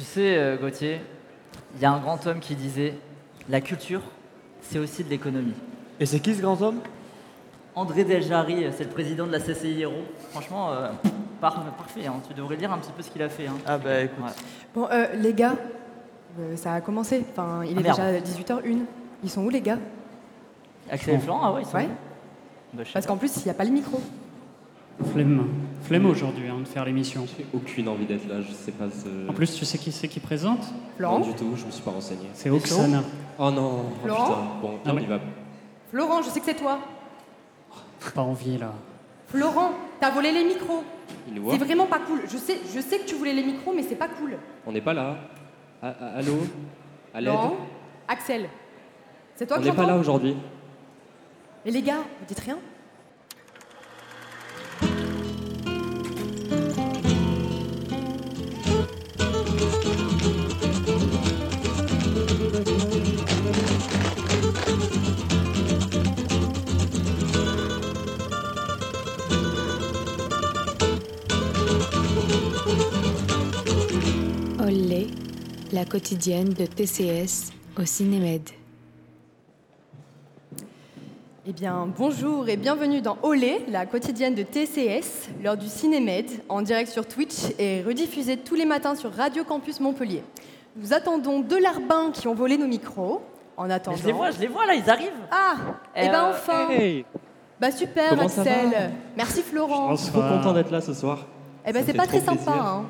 Tu sais, euh, Gauthier, il y a un grand homme qui disait La culture, c'est aussi de l'économie. Et c'est qui ce grand homme? André Deljari, c'est le président de la CCI Héros. Franchement, euh, par- parfait, hein. tu devrais lire un petit peu ce qu'il a fait. hein. Ah bah écoute. Ouais. Bon, euh, les gars, euh, ça a commencé. Enfin, il Ah, est déjà 18h01. Ils sont où, les gars? Axel et Florent, ah ouais, ils sont Ouais. Bah, Parce qu'en plus, il n'y a pas le micro. Flemme. Flemme aujourd'hui hein, de faire l'émission. J'ai aucune envie d'être là, je sais pas ce. En plus, tu sais qui c'est qui présente Florent Non, du tout, je me suis pas renseigné. C'est Oksana. Oh non, oh Laurent putain. Bon, Ah, on y va. Florent, je sais que c'est toi. Pas envie là. Florent, t'as volé les micros. Il nous voit C'est vraiment pas cool. Je sais, je sais que tu voulais les micros, mais c'est pas cool. On n'est pas là. Ah, ah, allô? À l'aide? Laurent, Axel, c'est toi On que n'est pas là aujourd'hui. Et les gars, vous dites rien la quotidienne de TCS au Cinémed. Eh bien, bonjour et bienvenue dans Olé, la quotidienne de TCS, l'heure du Cinémed, en direct sur Twitch et rediffusée tous les matins sur Radio Campus Montpellier. Nous attendons deux larbins qui ont volé nos micros. En Mais attendant. je les vois, je les vois là, ils arrivent. Ah Eh Eh ben euh, enfin Hey Bah super Comment Axel Merci Florent Je pense- Trop content d'être là ce soir. Eh ben c'est pas très sympa hein.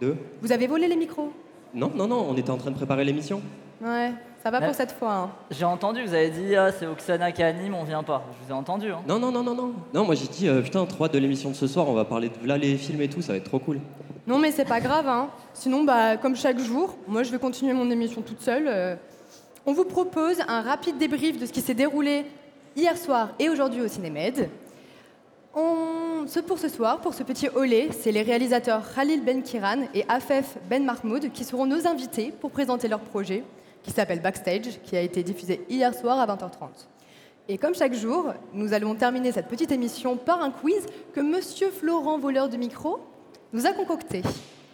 Deux Vous avez volé les micros Non, non, non, on était en train de préparer l'émission. Ouais, ça va pour cette fois. hein. J'ai entendu, vous avez dit ah, c'est Oksana qui anime, on vient pas. Je vous ai entendu. Hein. Non, non, non, non, non. Non, moi j'ai dit, euh, putain, trop hâte de l'émission de ce soir, on va parler de là les films et tout, ça va être trop cool. Non mais c'est pas grave, hein. Sinon, bah, comme chaque jour, moi je vais continuer mon émission toute seule. euh. On vous propose un rapide débrief de ce qui s'est déroulé hier soir et aujourd'hui au Cinémed. On... Ce pour ce soir, pour ce petit olé, c'est les réalisateurs Khalil Ben Kiran et Afef Ben Mahmoud qui seront nos invités pour présenter leur projet qui s'appelle Backstage, qui a été diffusé hier soir à 20h30. Et comme chaque jour, nous allons terminer cette petite émission par un quiz que Monsieur Florent, voleur de micro, nous a concocté.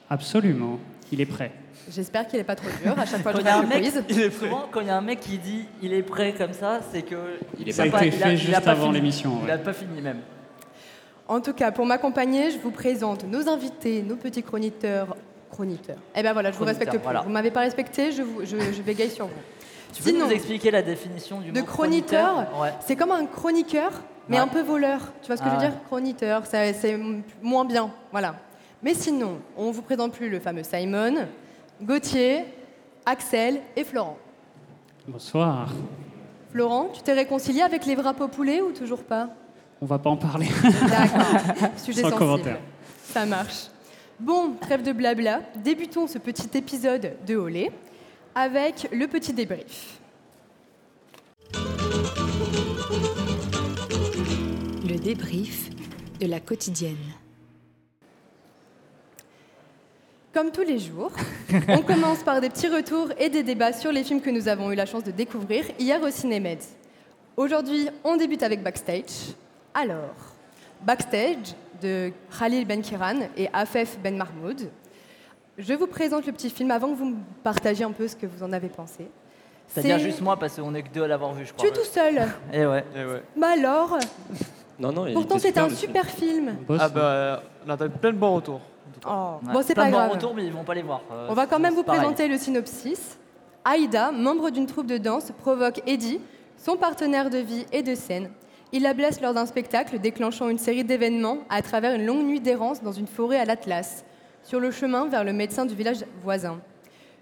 Absolument. Il est prêt. J'espère qu'il n'est pas trop dur à chaque fois que je fais un le mec, quiz. il est souvent, quand il y a un mec qui dit il est prêt comme ça, c'est que Il est Ça a pas- été il a- fait il a juste pas avant l'émission. Il ouais. a pas fini même. En tout cas, pour m'accompagner, je vous présente nos invités, nos petits chroniqueurs. Chroniqueurs. Eh ben voilà, je vous respecte plus. voilà. Vous m'avez pas respecté, je, vous, je, je bégaye sur vous. Tu peux Sinon, nous expliquer la définition du de mot chroniqueur, Ouais. c'est comme un chroniqueur, mais Ouais. un peu voleur. Tu vois ce que Ah je veux ouais. dire Chroniqueur, c'est moins bien. Voilà. Mais sinon, on vous présente plus le fameux Simon, Gauthier, Axel et Florent. Bonsoir. Florent, tu t'es réconcilié avec les wraps au poulet ou toujours pas? On va pas en parler. D'accord. Sujet Sans sensible. commentaire. Ça marche. Bon, trêve de blabla. Débutons ce petit épisode de Olé avec le petit débrief. Le débrief de la quotidienne. Comme tous les jours, on commence par des petits retours et des débats sur les films que nous avons eu la chance de découvrir hier au Cinémed. Aujourd'hui, on débute avec Backstage. Alors, Backstage de Khalil Ben Kiran et Afef Ben Mahmoud. Je vous présente le petit film avant que vous me partagiez un peu ce que vous en avez pensé. C'est-à-dire C'est- juste moi parce qu'on est que deux à l'avoir vu, je Tu crois. es tout seul. Ouais. Eh ouais. Bah alors Non, non, il Pourtant, était c'était un le super film. Ah bah on a plein de bons retours. Oh, Ouais. Bon, c'est Plein pas de bons grave. retours, mais ils vont pas les voir. Euh, On va quand c'est- même vous c'est pareil. présenter le synopsis. Aïda, membre d'une troupe de danse, provoque Eddie, son partenaire de vie et de scène. Il la blesse lors d'un spectacle, déclenchant une série d'événements à travers une longue nuit d'errance dans une forêt à l'Atlas, sur le chemin vers le médecin du village voisin.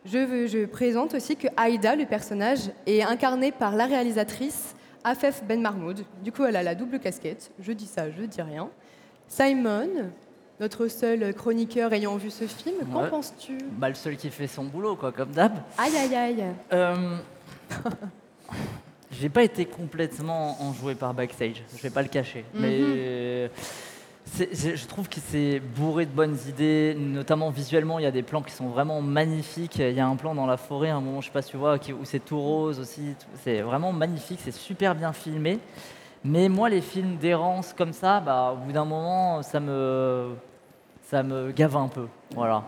Je, veux- je présente aussi que Aïda, le personnage, est incarné par la réalisatrice Afef Ben Mahmoud. Du coup, elle a la double casquette. Je dis ça, je dis rien. Simon, notre seul chroniqueur ayant vu ce film, qu'en Ouais. penses-tu? Bah, le seul qui fait son boulot, quoi, comme d'hab. Aïe, aïe, aïe. Euh, J'ai pas été complètement enjoué par Backstage, je vais pas le cacher. Mhm. Mais c'est- je trouve que c'est bourré de bonnes idées, notamment visuellement, il y a des plans qui sont vraiment magnifiques. Il y a un plan dans la forêt, à un moment, je sais pas si tu vois, où c'est tout rose aussi. C'est vraiment magnifique, c'est super bien filmé. Mais moi, les films d'errance comme ça, bah, au bout d'un moment, ça me, ça me gave un peu. Voilà.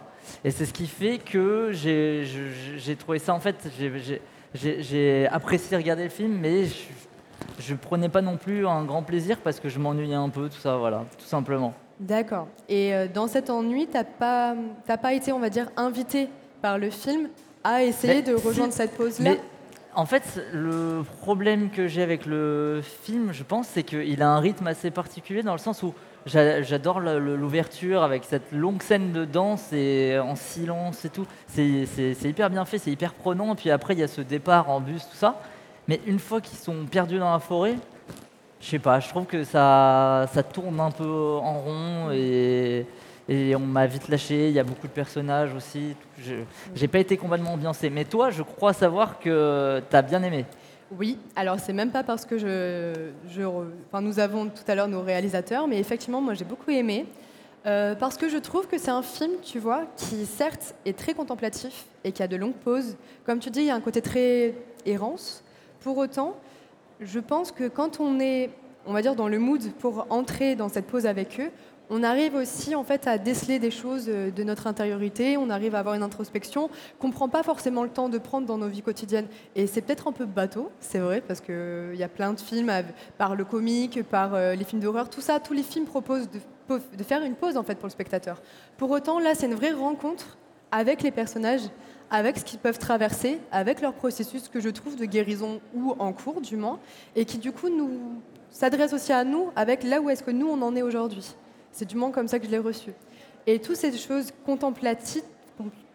Et c'est ce qui fait que j'ai trouvé ça, en fait, j'ai- j'ai- apprécié regarder le film, mais je, je prenais pas non plus un grand plaisir parce que je m'ennuyais un peu, tout ça, voilà, tout simplement. D'accord. Et euh, dans cet ennui, t'as pas, t'as pas été, on va dire, invité par le film à essayer Mais de si, rejoindre cette pause-là en fait, le problème que j'ai avec le film, je pense, c'est qu'il a un rythme assez particulier dans le sens où j'adore l'ouverture avec cette longue scène de danse et en silence et tout. C'est hyper bien fait, c'est hyper prenant. Puis après, il y a ce départ en bus, tout ça. Mais une fois qu'ils sont perdus dans la forêt, je sais pas, je trouve que ça, ça tourne un peu en rond et, et on m'a vite lâché. Il y a beaucoup de personnages aussi. J'ai pas été complètement ambiancé. Mais toi, je crois savoir que tu as bien aimé. Oui, alors c'est même pas parce que je, enfin, nous avons tout à l'heure nos réalisateurs, mais effectivement, moi j'ai beaucoup aimé. euh, parce que je trouve que c'est un film, tu vois, qui certes est très contemplatif et qui a de longues pauses. Comme tu dis, il y a un côté très errance. Pour autant, je pense que quand on est, on va dire, dans le mood pour entrer dans cette pause avec eux, on arrive aussi en fait à déceler des choses euh, de notre intériorité, on arrive à avoir une introspection qu'on ne prend pas forcément le temps de prendre dans nos vies quotidiennes. Et c'est peut-être un peu bateau, c'est vrai, parce qu'il y a plein de films par le comique, par euh, les films d'horreur, tout ça, tous les films proposent de, de faire une pause en fait pour le spectateur. Pour autant, là, c'est une vraie rencontre avec les personnages, avec ce qu'ils peuvent traverser, avec leur processus que je trouve de guérison ou en cours du moins, et qui du coup nous s'adresse aussi à nous avec là où est-ce que nous on en est aujourd'hui. C'est du moins comme ça que je l'ai reçu. Et toutes ces choses contemplatives,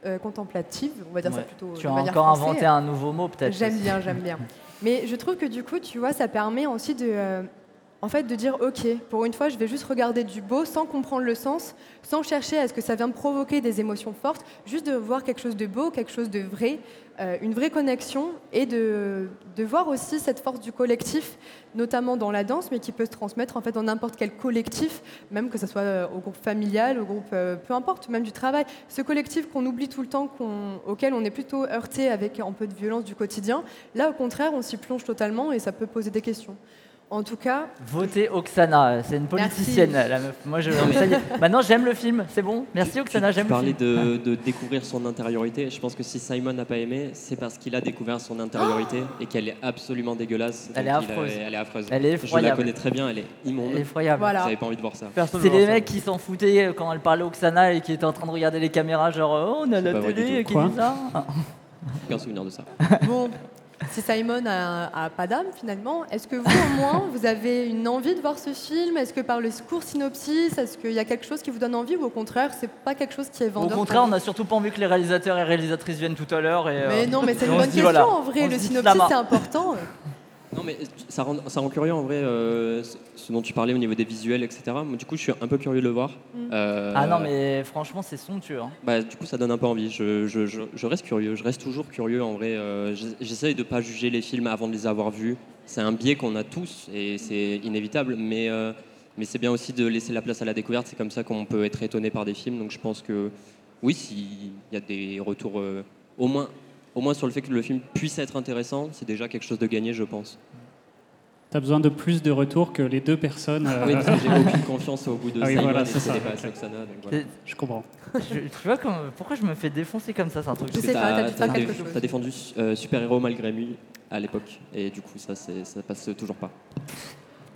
euh, contemplatives, on va dire ça Ouais. plutôt. Tu de as manière encore française. inventé un nouveau mot, peut-être. J'aime bien, j'aime bien. Mais je trouve que du coup, tu vois, ça permet aussi de, euh, en fait, de dire, ok, pour une fois, je vais juste regarder du beau sans comprendre le sens, sans chercher à ce que ça vient me provoquer des émotions fortes, juste de voir quelque chose de beau, quelque chose de vrai, euh, une vraie connexion, et de, voir aussi cette force du collectif, notamment dans la danse, mais qui peut se transmettre en fait dans n'importe quel collectif, même que ce soit euh, au groupe familial, au groupe, euh, peu importe, même du travail. Ce collectif qu'on oublie tout le temps, auquel on est plutôt heurté avec un peu de violence du quotidien, là au contraire, on s'y plonge totalement et ça peut poser des questions. En tout cas, Votez Oksana, c'est une politicienne, la meuf. Moi, je, est. Maintenant, j'aime le film, c'est bon. Merci Oksana, tu j'aime le parlais film. de, de découvrir son intériorité. Je pense que si Simon n'a pas aimé, c'est parce qu'il a découvert son intériorité et qu'elle est absolument dégueuse. Elle est a- affreuse. elle est affreuse. Elle est Je la connais très bien, elle est immonde. Effroyable. Voilà. Vous n'avez pas envie de voir ça. C'est les mecs qui s'en foutaient quand elle parlait Oksana et qui étaient en train de regarder les caméras, genre oh, on a la télé qui ça. Aucun souvenir de ça. bon, si Simon a, a pas d'âme finalement, est-ce que vous au moins, vous avez une envie de voir ce film? Est-ce que par le court synopsis, est-ce qu'il y a quelque chose qui vous donne envie ou au contraire, c'est pas quelque chose qui est Au vendeur pour contraire, on a surtout pas envie que les réalisateurs et réalisatrices viennent tout à l'heure. et, euh, Mais non, mais c'est une on bonne question voilà, en vrai. on Le synopsis, c'est important. Non, mais ça rend, ça rend curieux en vrai, euh, ce- dont tu parlais au niveau des visuels, etc. Moi, du coup, je suis un peu curieux de le voir. Mm. Euh, Ah non, mais franchement, c'est somptueux. hein. Bah, du coup, ça donne un peu envie. Je, je- je- je reste curieux. Je reste toujours curieux en vrai. Euh, j'ess- J'essaye de pas juger les films avant de les avoir vus. C'est un biais qu'on a tous et c'est inévitable. Mais, euh, mais c'est bien aussi de laisser la place à la découverte. C'est comme ça qu'on peut être étonné par des films. Donc je pense que oui, s'il y a des retours, euh, au, moins, au moins sur le fait que le film puisse être intéressant, c'est déjà quelque chose de gagné, je pense. T'as besoin de plus de retours que les deux personnes. euh, Oui, parce que j'ai aucune confiance au bout de Ah oui, voilà, c'est ça, pas donc voilà. Je comprends. je- tu vois comme- pourquoi je me fais défoncer comme ça C'est un truc. Je sais pas, t'as quelque chose. défendu euh, Super Héros malgré lui à l'époque, et du coup, ça, ça passe toujours pas.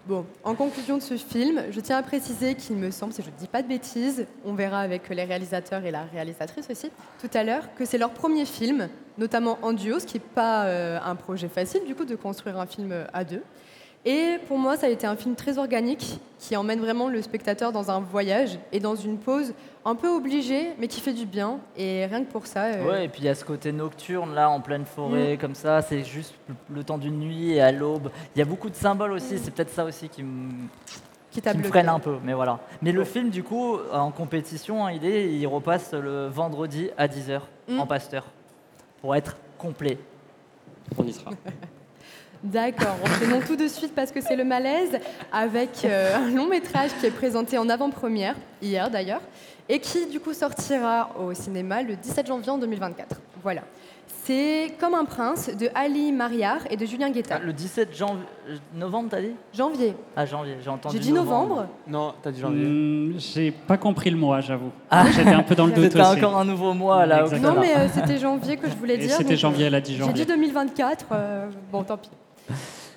Bon, en conclusion de ce film, je tiens à préciser qu'il me semble, si je ne dis pas de bêtises, on verra avec les réalisateurs et la réalisatrice aussi tout à l'heure, que c'est leur premier film, notamment en duo, ce qui n'est pas euh, un projet facile du coup de construire un film euh, à deux. Et pour moi, ça a été un film très organique qui emmène vraiment le spectateur dans un voyage et dans une pause un peu obligée, mais qui fait du bien. Et rien que pour ça, euh, Ouais, et puis il y a ce côté nocturne là, en pleine forêt, Mm. comme ça. C'est juste le- temps d'une nuit et à l'aube. Il y a beaucoup de symboles aussi. C'est peut-être ça aussi qui me qui me freine un peu, mais voilà. Mais le film, du coup, en compétition, hein, il, est, il repasse le vendredi à 10h Mm. en Pasteur pour être complet. On y sera. D'accord, enchaînons tout de suite parce que c'est le malaise avec euh, un long métrage qui est présenté en avant-première, hier d'ailleurs, et qui du coup sortira au cinéma le 17 janvier en 2024. Voilà. C'est Comme un prince de Ali Mariar et de Julien Guetta. Le 17 janvier, novembre, t'as dit? Janvier. Ah, janvier, j'ai entendu. J'ai dit novembre. Non, t'as dit janvier. Hmm, J'ai pas compris le mois, j'avoue. Ah. J'étais un peu dans le doute C'était encore un nouveau mois là. Exactement. Non, mais euh, c'était janvier que je voulais Et dire. c'était janvier, elle a dit J'ai janvier. dit 2024. euh, bon, tant pis.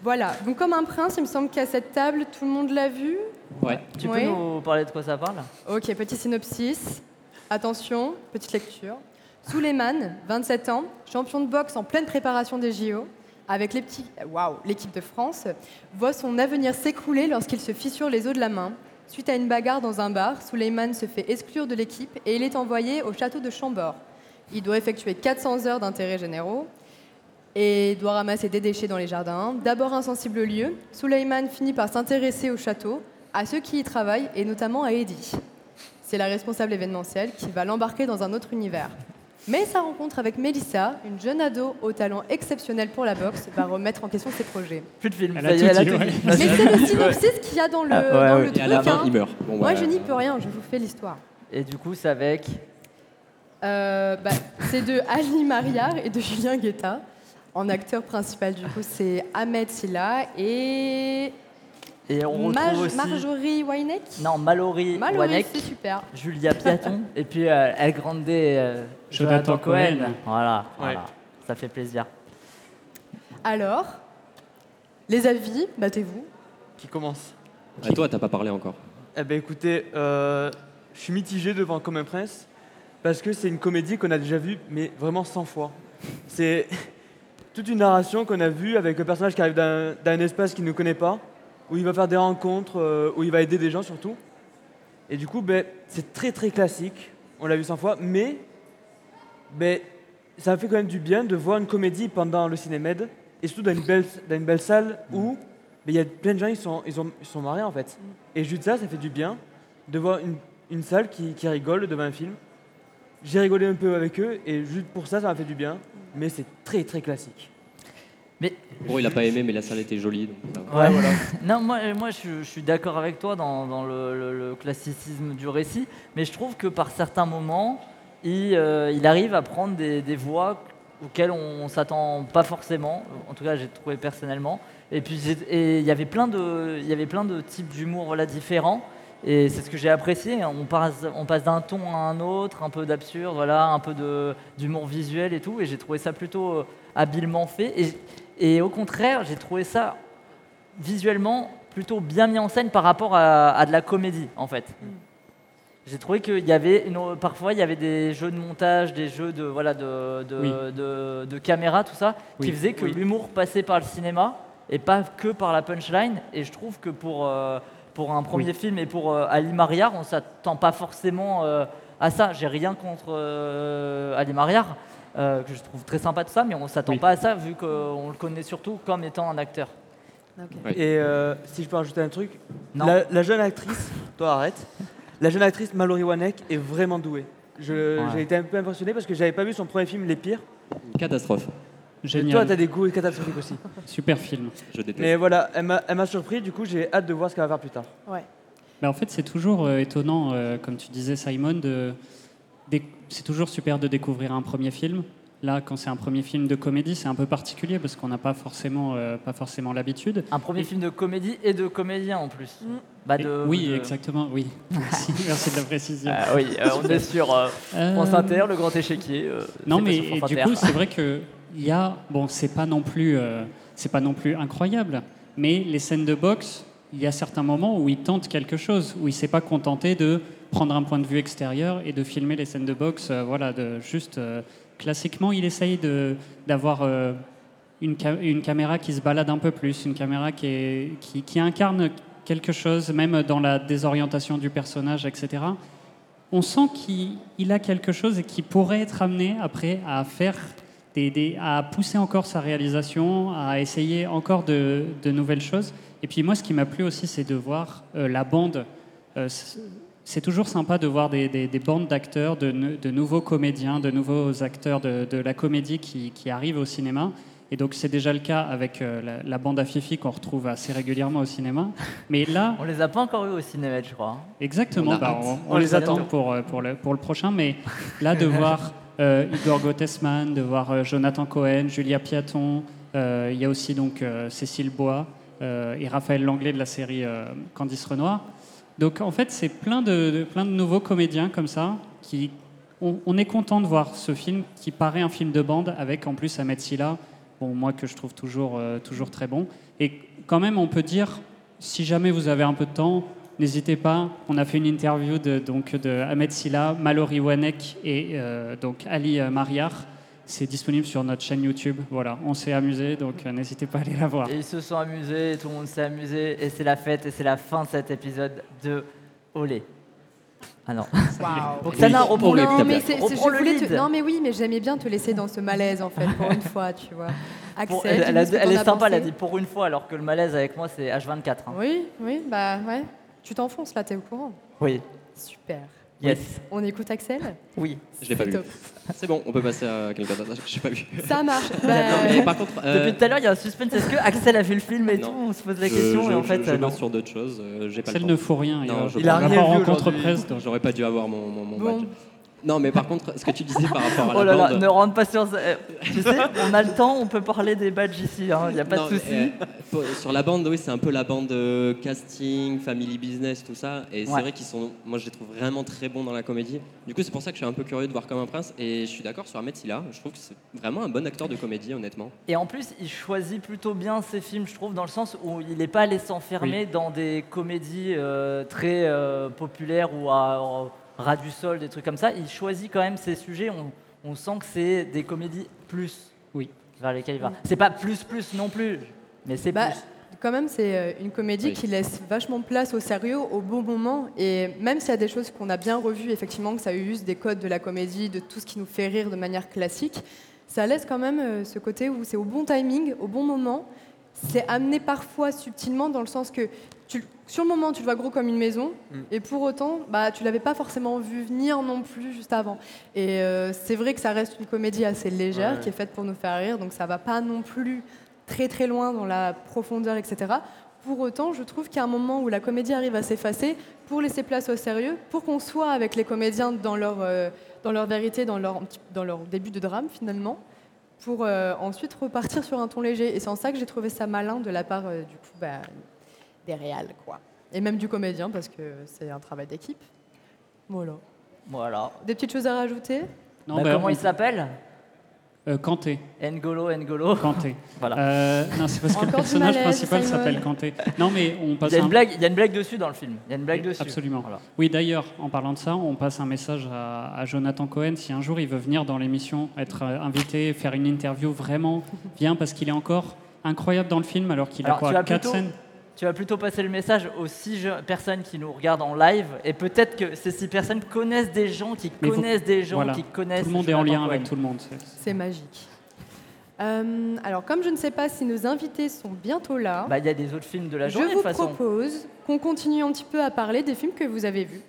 Voilà. Donc, Comme un prince, il me semble qu'à cette table, tout le monde l'a vu. Ouais. Tu peux Oui. nous parler de quoi ça parle? Ok, petit synopsis. Attention, petite lecture. Suleiman, 27 ans, champion de boxe en pleine préparation des JO, avec les petits, waouh, l'équipe de France, voit son avenir s'écrouler lorsqu'il se fissure les os de la main. Suite à une bagarre dans un bar, Suleiman se fait exclure de l'équipe et il est envoyé au château de Chambord. Il doit effectuer 400 heures d'intérêts généraux et doit ramasser des déchets dans les jardins. D'abord insensible au lieu, Suleiman finit par s'intéresser au château, à ceux qui y travaillent et notamment à Eddie. C'est la responsable événementielle qui va l'embarquer dans un autre univers. Mais sa rencontre avec Mélissa, une jeune ado au talent exceptionnel pour la boxe, va remettre en question ses projets. Plus de film. Elle a tout dit, ouais. Mais c'est le synopsis qu'il y a dans le, Ah, ouais, dans ouais. le Et truc. à la fin, hein. il meurt. Bon, Moi, bah, je n'y peux rien, je vous fais l'histoire. Et du coup, c'est avec. Euh, bah, c'est de Ali Mariar et de Julien Guetta. En acteur principal, du coup, c'est Ahmed Silla et Et on retrouve Maj- aussi. Marjorie Wainek. Non, Mallory Mallory, Wanek, c'est super. Julia Piaton, et puis euh, El Grande euh, Jonathan Jonathan Cohen. Cohen. Voilà, Ouais. voilà, ça fait plaisir. Alors, les avis, battez-vous. Qui commence? Ah, toi, t'as pas parlé encore. Eh ben écoutez, euh, je suis mitigé devant Comme un prince parce que c'est une comédie qu'on a déjà vue, mais vraiment 100 fois. C'est toute une narration qu'on a vue avec un personnage qui arrive d'un espace qu'il ne connaît pas, où il va faire des rencontres, euh, où il va aider des gens surtout. Et du coup, ben, c'est très très classique, on l'a vu 100 fois, mais ben, ça me fait quand même du bien de voir une comédie pendant le cinémède, et surtout dans une belle, dans une belle salle où ben, il y a plein de gens, ils sont, ils, ont, ils sont mariés en fait. Et juste ça, ça fait du bien de voir une, une salle qui, qui rigole devant un film. J'ai rigolé un peu avec eux et juste pour ça, ça m'a fait du bien. Mais c'est très très classique. Bon, il a pas aimé, mais la salle était jolie. donc ça va. Ouais. voilà. non, moi, moi je, je suis d'accord avec toi dans, dans le, le- le classicisme du récit, mais je trouve que par certains moments, il, euh, il arrive à prendre des, des voies auxquelles on, ne s'attend pas forcément. En tout cas, j'ai trouvé personnellement. Et puis, il y avait plein de, il y avait plein de types d'humour voilà, différents. Et c'est ce que j'ai apprécié. On passe, on passe d'un ton à un autre, un peu d'absurde, voilà, un peu d'humour visuel et tout. Et j'ai trouvé ça plutôt euh, habilement fait. Et, et au contraire, j'ai trouvé ça visuellement plutôt bien mis en scène par rapport à, à de la comédie, en fait. J'ai trouvé qu'il y avait une- parfois il y avait des jeux de montage, des jeux de voilà de, de, Oui. de- de caméra, tout ça, Oui. qui faisait que Oui. l'humour passait par le cinéma et pas que par la punchline. Et je trouve que pour euh, pour un premier film et pour euh, Ali Mariar, on s'attend pas forcément euh, à ça. J'ai rien contre euh, Ali Mariar, euh, que je trouve très sympa de ça, mais on s'attend Oui. pas à ça vu qu'on le connaît surtout comme étant un acteur. Et euh, si je peux rajouter un truc, Non. la, la jeune actrice, toi arrête, la jeune actrice Mallory Wanek est vraiment douée. Je- Ouais. J'ai été un peu impressionné parce que j'avais pas vu son premier film Les Pires. Une catastrophe. Et Génial. toi, t'as des goûts catastrophiques aussi. Super film. Je déteste. Mais voilà, elle m'a elle m'a surpris, du coup j'ai hâte de voir ce qu'elle va faire plus tard. Ouais. Mais en fait, c'est toujours euh, étonnant, euh, comme tu disais, Simon, de, c'est toujours super de découvrir un premier film. Là, quand c'est un premier film de comédie, c'est un peu particulier parce qu'on n'a pas forcément, euh, pas forcément l'habitude. Un premier film de comédie et de comédien en plus. Mm. Bah, Et- de- oui, de- exactement, oui. Merci, merci de la précision. Ah oui, euh, on est sur euh, Euh, France Inter, le grand échiquier. euh, Non, mais du coup, c'est vrai que il y a, bon, c'est pas non plus, euh, c'est pas non plus incroyable, mais les scènes de boxe, il y a certains moments où il tente quelque chose, où il s'est pas contenté de prendre un point de vue extérieur et de filmer les scènes de boxe, euh, voilà, de juste euh, classiquement, il essaye de d'avoir une, une caméra qui se balade un peu plus, une caméra qui, qui, qui incarne quelque chose, même dans la désorientation du personnage, etc on sent qu'il il a quelque chose et qui pourrait être amené après à faire à pousser encore sa réalisation, à essayer encore de, de nouvelles choses. Et puis moi, ce qui m'a plu aussi, c'est de voir euh, la bande. Euh, c'est- toujours sympa de voir des, des- des bandes d'acteurs, de, nou- de nouveaux comédiens, de nouveaux acteurs de, de la comédie qui, qui arrivent au cinéma. Et donc c'est déjà le cas avec euh, la, la bande à Fifi qu'on retrouve assez régulièrement au cinéma. Mais là, On les a pas encore eu au cinéma, je crois. hein. Exactement, On bah, hâte. on, On on les les attend pour, pour, le, pour le prochain, mais là de voir Igor Gottesman, de voir euh, Jonathan Cohen, Julia Piaton. euh, Il y a aussi donc euh, Cécile Bois euh, et Raphaël Langlais de la série euh, Candice Renoir. Donc en fait, c'est plein de, plein de nouveaux comédiens comme ça qui. On, est content de voir ce film qui paraît un film de bande avec en plus Ahmed Silla, bon, moi que je trouve toujours, euh, toujours très bon. Et quand même, on peut dire, si jamais vous avez un peu de temps, n'hésitez pas. On a fait une interview de, donc, de Ahmed Silla, Mallory Wanek et euh, donc Ali euh, Mariar. C'est disponible sur notre chaîne YouTube. Voilà, on s'est amusé, donc euh, n'hésitez pas à aller la voir. Et ils se sont amusés, tout le monde s'est amusé, et c'est la fête, et c'est la fin de cet épisode de Olé. Ah non. Donc Sana, Oui. reprends le, non, mais c'est- reprends je le te- non, mais oui, mais j'aimais bien te laisser dans ce malaise, en fait, pour une fois, tu vois. Axel, Pour- elle, est sympa, elle a dit pour une fois, alors que le malaise avec moi c'est H24. hein. Oui, oui, bah ouais. Tu t'enfonces là, t'es au courant. Oui. Super. Yes. On écoute Axel Oui. Je l'ai pas C'est vu. top. C'est bon, on peut passer à quelqu'un d'autre. Je l'ai pas vu. Ça marche. Non, Bah, mais par contre, euh, Depuis tout à l'heure, il y a un suspense. Est-ce que Axel a vu le film et Non. tout On se pose la je- question je, et en je- fait, je euh, non. sur d'autres choses. euh, J'ai pas Celle le ne faut rien. Non, Il a rien pas vu rencontre presse. J'aurais pas dû avoir mon, mon, mon Bon. badge. Non, mais par contre, ce que tu disais par rapport à Oh la là là, bande. ne rentre pas sur ça. Euh, Tu sais, on a le temps, on peut parler des badges ici, il n'y a pas Non, de souci. euh, sur la bande, oui, c'est un peu la bande euh, casting, family business, tout ça. Et c'est vrai qu'ils sont, moi, je les trouve vraiment très bons dans la comédie. Du coup, c'est pour ça que je suis un peu curieux de voir comme un prince. Et je suis d'accord sur Ahmed Silla. Je trouve que c'est vraiment un bon acteur de comédie, honnêtement. Et en plus, il choisit plutôt bien ses films, je trouve, dans le sens où il n'est pas allé s'enfermer dans des comédies euh, très populaires ou à ras du sol, des trucs comme ça. Il choisit quand même ses sujets. On, on sent que c'est des comédies plus Oui. vers lesquelles il va. C'est pas plus plus non plus, mais c'est Bah, plus. quand même, c'est euh, une comédie Oui. qui laisse vachement place au sérieux au bon moment. Et même s'il y a des choses qu'on a bien revues, effectivement, que ça use des codes de la comédie, de tout ce qui nous fait rire de manière classique, ça laisse quand même euh, ce côté où c'est au bon timing, au bon moment. C'est amené parfois subtilement dans le sens que sur le moment, tu le vois gros comme une maison, et pour autant, bah, tu l'avais pas forcément vu venir non plus juste avant. Et euh, c'est vrai que ça reste une comédie assez légère, Ouais. qui est faite pour nous faire rire, donc ça va pas non plus très très loin dans la profondeur, etc. Pour autant, je trouve qu'il y a un moment où la comédie arrive à s'effacer pour laisser place au sérieux, pour qu'on soit avec les comédiens dans leur, euh, dans leur vérité, dans leur, dans leur début de drame finalement, pour euh, ensuite repartir sur un ton léger. Et c'est en ça que j'ai trouvé ça malin de la part euh, du coup bah, des réals, quoi. Et même du comédien, parce que c'est un travail d'équipe. Voilà. Voilà. Des petites choses à rajouter? Non, Bah, bah, comment on- il s'appelle? Euh, Kanté. N'Golo, N'Golo. Kanté. Voilà. Euh, non, c'est parce que le du personnage malaise, principal Simon. s'appelle Kanté. Non, mais on Il passe y, a un... une blague, il y a une blague dessus dans le film. Il y a une blague dessus. Absolument. Voilà. Oui, d'ailleurs, en parlant de ça, on passe un message à, à Jonathan Cohen. Si un jour il veut venir dans l'émission, être euh, invité, faire une interview, vraiment, viens parce qu'il est encore incroyable dans le film alors qu'il a Alors, tu quoi vas Quatre plutôt- scènes? Tu vas plutôt passer le message aux six je- personnes qui nous regardent en live et peut-être que ces six personnes connaissent des gens qui Mais vous- connaissent des gens voilà. qui connaissent. Tout le monde est en lien avec tout le monde. c'est- magique. Euh, alors, comme je ne sais pas si nos invités sont bientôt là, Bah, il y a des autres films de la je journée de vous toute façon. propose qu'on continue un petit peu à parler des films que vous avez vus.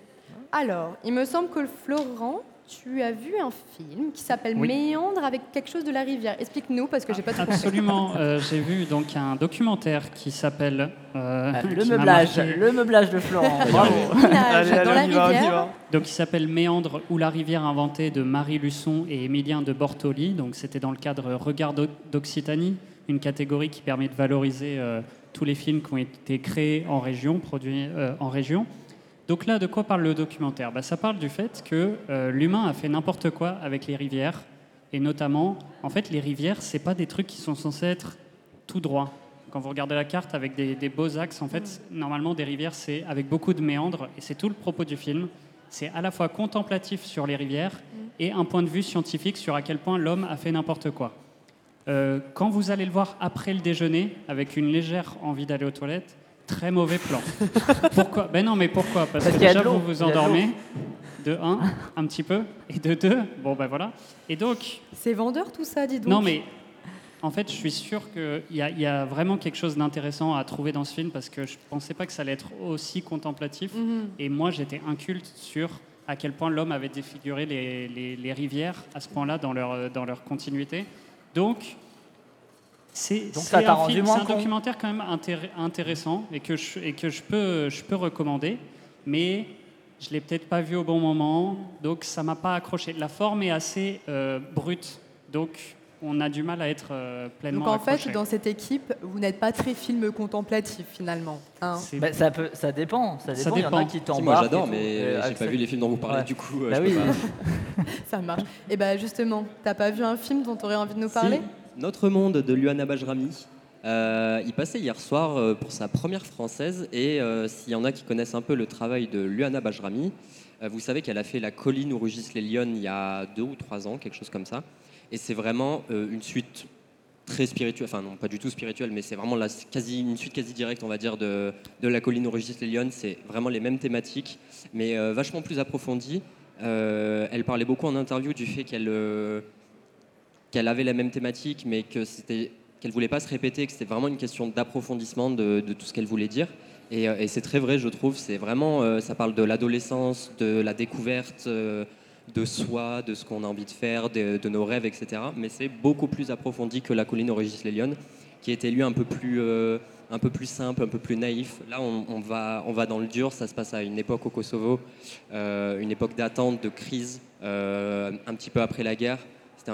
Alors, il me semble que Florent, tu as vu un film qui s'appelle Oui. Méandre avec quelque chose de la rivière. Explique-nous parce que j'ai pas tout compris. Absolument. Euh, J'ai vu donc un documentaire qui s'appelle euh, Ah, Le qui meublage, le meublage de Florent. Bravo. Ménage Allez, dans allez, la on y va, on y rivière. va. Donc, il s'appelle Méandre ou la rivière inventée de Marie Luçon et Émilien de Bortoli. Donc, c'était dans le cadre Regard d'O- d'Occitanie, une catégorie qui permet de valoriser euh, tous les films qui ont été créés en région, produits euh, en région. Donc là, de quoi parle le documentaire? Bah, Ça parle du fait que euh, l'humain a fait n'importe quoi avec les rivières. Et notamment, en fait, les rivières, c'est pas des trucs qui sont censés être tout droit. Quand vous regardez la carte avec des, des beaux axes, en fait, normalement, des rivières, c'est avec beaucoup de méandres. Et c'est tout le propos du film. C'est à la fois contemplatif sur les rivières et un point de vue scientifique sur à quel point l'homme a fait n'importe quoi. Euh, quand vous allez le voir après le déjeuner, avec une légère envie d'aller aux toilettes, très mauvais plan. pourquoi? Ben non, mais pourquoi? Parce, Parce que déjà, vous vous endormez. De un, un petit peu. Et de deux, bon ben voilà. Et donc, C'est vendeur tout ça, dis donc. non, mais en fait, je suis sûr qu'il y, a- il y a vraiment quelque chose d'intéressant à trouver dans ce film parce que je pensais pas que ça allait être aussi contemplatif. Mhm. Et moi, j'étais inculte sur à quel point l'homme avait défiguré les, les- les rivières à ce point-là dans leur, dans leur continuité. Donc, c'est un, rendu film- documentaire quand même intér- intéressant et que je, et que je, peux, je peux recommander. Mais je l'ai peut-être pas vu au bon moment, donc ça m'a pas accroché. La forme est assez euh, brute, donc on a du mal à être euh, pleinement Donc en accroché. fait, dans cette équipe, vous n'êtes pas très film contemplatif finalement. hein. Bah, ça, peut, ça dépend, ça Ça dépend. Il y en a dépend. qui Si, t'embarquent. moi j'adore, mais Euh, j'ai avec pas ça- vu les films dont vous parlez, Ouais. du coup. euh, Bah je oui. peux pas. Ça marche. Et ben justement, t'as pas vu un film dont tu aurais envie de nous parler? Si, Notre monde de Luana Bajrami. Euh, il passait hier soir euh, pour sa première française et euh, s'il y en a qui connaissent un peu le travail de Luana Bajrami, euh, vous savez qu'elle a fait La colline où rugissent les lionnes il y a deux ou trois ans, quelque chose comme ça. Et c'est vraiment une suite très spirituelle, enfin non pas du tout spirituelle, mais c'est vraiment quasi, une suite quasi directe, on va dire, de, de La colline où rugissent les lionnes. C'est vraiment les mêmes thématiques, mais vachement plus approfondies. Elle parlait beaucoup en interview du fait qu'elle qu'elle avait la même thématique, mais que c'était qu'elle voulait pas se répéter, que c'était vraiment une question d'approfondissement de, tout ce qu'elle voulait dire. Et, euh, et c'est très vrai, je trouve. C'est vraiment, euh, ça parle de l'adolescence, de la découverte euh, de soi, de ce qu'on a envie de faire, de, nos rêves, etc. Mais c'est beaucoup plus approfondi que La colline au Régis Lyonnes, qui était lui un peu plus, un peu plus simple, un peu plus naïf. Là, on, va, on va dans le dur. Ça se passe à une époque au Kosovo, une époque d'attente, de crise, un petit peu après la guerre.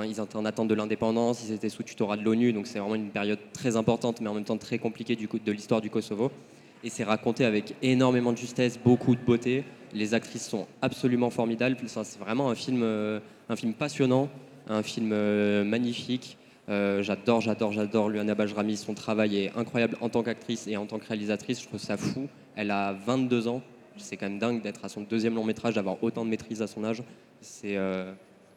Ils étaient en attente de l'indépendance, ils étaient sous tutorat de l'ONU, donc c'est vraiment une période très importante, mais en même temps très compliquée du de l'histoire du Kosovo. Et c'est raconté avec énormément de justesse, beaucoup de beauté. Les actrices sont absolument formidables. C'est vraiment un film, euh, un film passionnant, un film euh, magnifique. Euh, j'adore, j'adore, j'adore Luana Bajrami. Son travail est incroyable en tant qu'actrice et en tant que réalisatrice. Je trouve ça fou. Elle a 22 ans. C'est quand même dingue d'être à son deuxième long métrage, d'avoir autant de maîtrise à son âge. C'est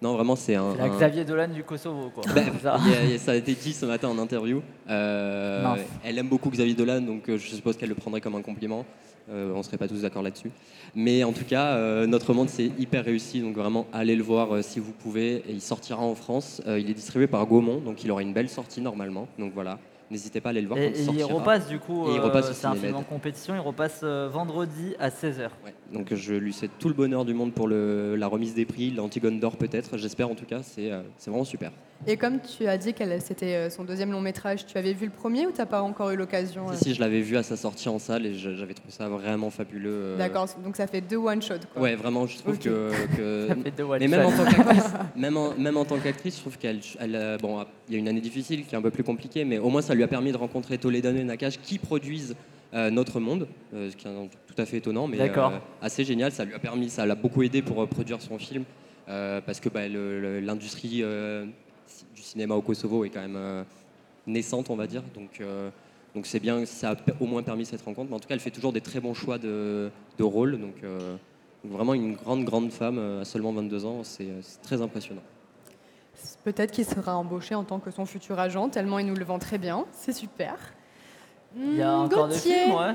non vraiment c'est un. C'est la un- Xavier Dolan du Kosovo, quoi. ben, C'est ça. y a- il y a- ça a été dit ce matin en interview. Euh, elle aime beaucoup Xavier Dolan, donc euh, je suppose qu'elle le prendrait comme un compliment. Euh, on ne serait pas tous d'accord là-dessus. Mais en tout cas, euh, Notre Monde, c'est hyper réussi, donc vraiment, allez le voir euh, si vous pouvez. Et il sortira en France. Il est distribué par Gaumont, donc il aura une belle sortie normalement. Donc voilà, n'hésitez pas à aller le voir Et, quand et il sortira. repasse du coup, Et il euh, repasse c'est un film en compétition, il repasse euh, vendredi à 16h. Ouais. Donc je lui souhaite tout le bonheur du monde pour le- la remise des prix, l'Antigone d'or peut-être, j'espère en tout cas, c'est euh, c'est vraiment super. Et comme tu as dit que c'était euh, son deuxième long métrage, tu avais vu le premier ou t'as pas encore eu l'occasion euh Si, si, je l'avais vu à sa sortie en salle et j'avais trouvé ça vraiment fabuleux. euh, D'accord, donc ça fait deux one shot. Quoi. Ouais, vraiment, je trouve que. que- Ça fait deux one Mais même en shots. tant qu'actrice, même en, même en tant qu'actrice, je trouve qu'elle, elle, bon, il y a une année difficile qui est un peu plus compliquée, mais au moins ça lui a permis de rencontrer Toledano et Nakash qui produisent euh, Notre Monde, euh, ce qui est un- tout à fait étonnant, mais D'accord. euh, assez génial. Ça lui a permis, ça l'a beaucoup aidé pour euh, produire son film, euh, parce que bah, l'industrie euh, du cinéma au Kosovo est quand même euh, naissante, on va dire. Donc euh, donc c'est bien, ça a au moins permis cette rencontre. Mais en tout cas, elle fait toujours des très bons choix de, de rôle. Donc euh, vraiment une grande, grande femme à seulement 22 ans, c'est très impressionnant. Peut-être qu'il sera embauché en tant que son futur agent, tellement il nous le vend très bien. C'est super. Il y a Hmm, encore des Gauthier. films, ouais.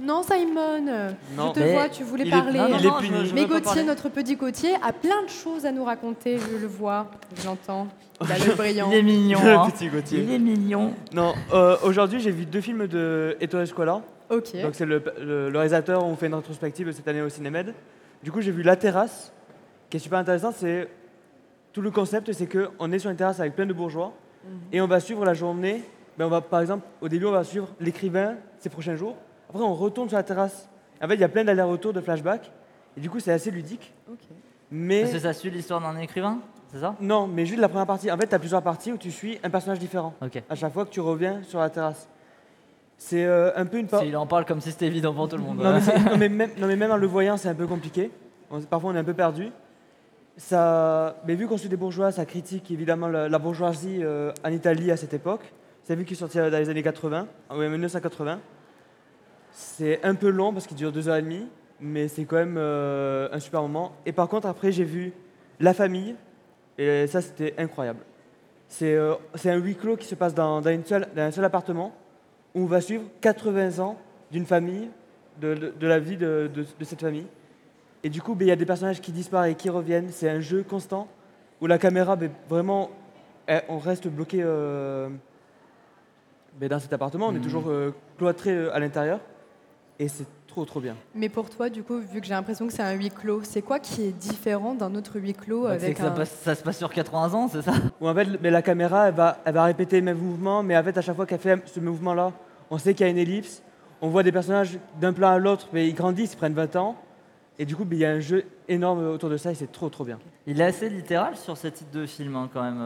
Non, Simon, Non. je te Mais vois, tu voulais il est- parler. Non, non, Il est non, je Mais Gauthier, notre petit Gauthier, a plein de choses à nous raconter, je le vois, je l'entends. Il a l'œil brillant. Il est mignon. Hein. petit Gauthier. Il est mignon. Non, euh, aujourd'hui j'ai vu deux films de Ettore Scola. Ok. Donc c'est le, le- le réalisateur, on fait une rétrospective cette année au Cinémed. Du coup j'ai vu La Terrasse, qui est super intéressant. C'est tout le concept, c'est que on est sur une terrasse avec plein de bourgeois et on va suivre la journée. Ben, on va par exemple au début on va suivre l'écrivain ses prochains jours. Après on retourne sur la terrasse. En fait il y a plein d'allers-retours de flashbacks et du coup c'est assez ludique. Ok. Mais Parce que ça suit l'histoire d'un écrivain, c'est ça? Non, mais juste la première partie. En fait tu as plusieurs parties où tu suis un personnage différent Ok. à chaque fois que tu reviens sur la terrasse. C'est euh, un peu une par- Si, Il en parle comme si c'était évident pour tout le monde. non, mais c'est- non, mais même, non, mais même en le voyant, c'est un peu compliqué. On- parfois, on est un peu perdu. Ça, mais vu qu'on suit des bourgeois, ça critique évidemment la, la bourgeoisie euh, en Italie à cette époque. C'est vu qu'il est sorti dans les années 80, en 1980. C'est un peu long parce qu'il dure deux heures et demie, mais c'est quand même euh, un super moment. Et par contre, après, j'ai vu La Famille, et ça, c'était incroyable. C'est euh, c'est un huis clos qui se passe dans, dans une seule- dans un seul appartement, où on va suivre 80 ans d'une famille, de, de- de la vie de, cette famille. Et du coup, ben, il y a des personnages qui disparaissent et qui reviennent. C'est un jeu constant où la caméra, ben, vraiment, elle- on reste bloqué euh, ben, dans cet appartement. On est Mhm. toujours euh, cloîtré à l'intérieur. Et c'est trop, trop bien. Mais pour toi, du coup, vu que j'ai l'impression que c'est un huis clos, c'est quoi qui est différent d'un autre huis clos Bah, c'est avec que ça, un... passe- ça se passe sur 80 ans, c'est ça? Où en fait, ben, la caméra, elle va, elle va répéter les mêmes mouvements, mais en fait, à chaque fois qu'elle fait ce mouvement-là, on sait qu'il y a une ellipse. On voit des personnages d'un plan à l'autre, mais ils grandissent, ils prennent 20 ans. Et du coup, il y a un jeu énorme autour de ça et c'est trop trop bien. Il est assez littéral sur ce titre de film hein, quand même.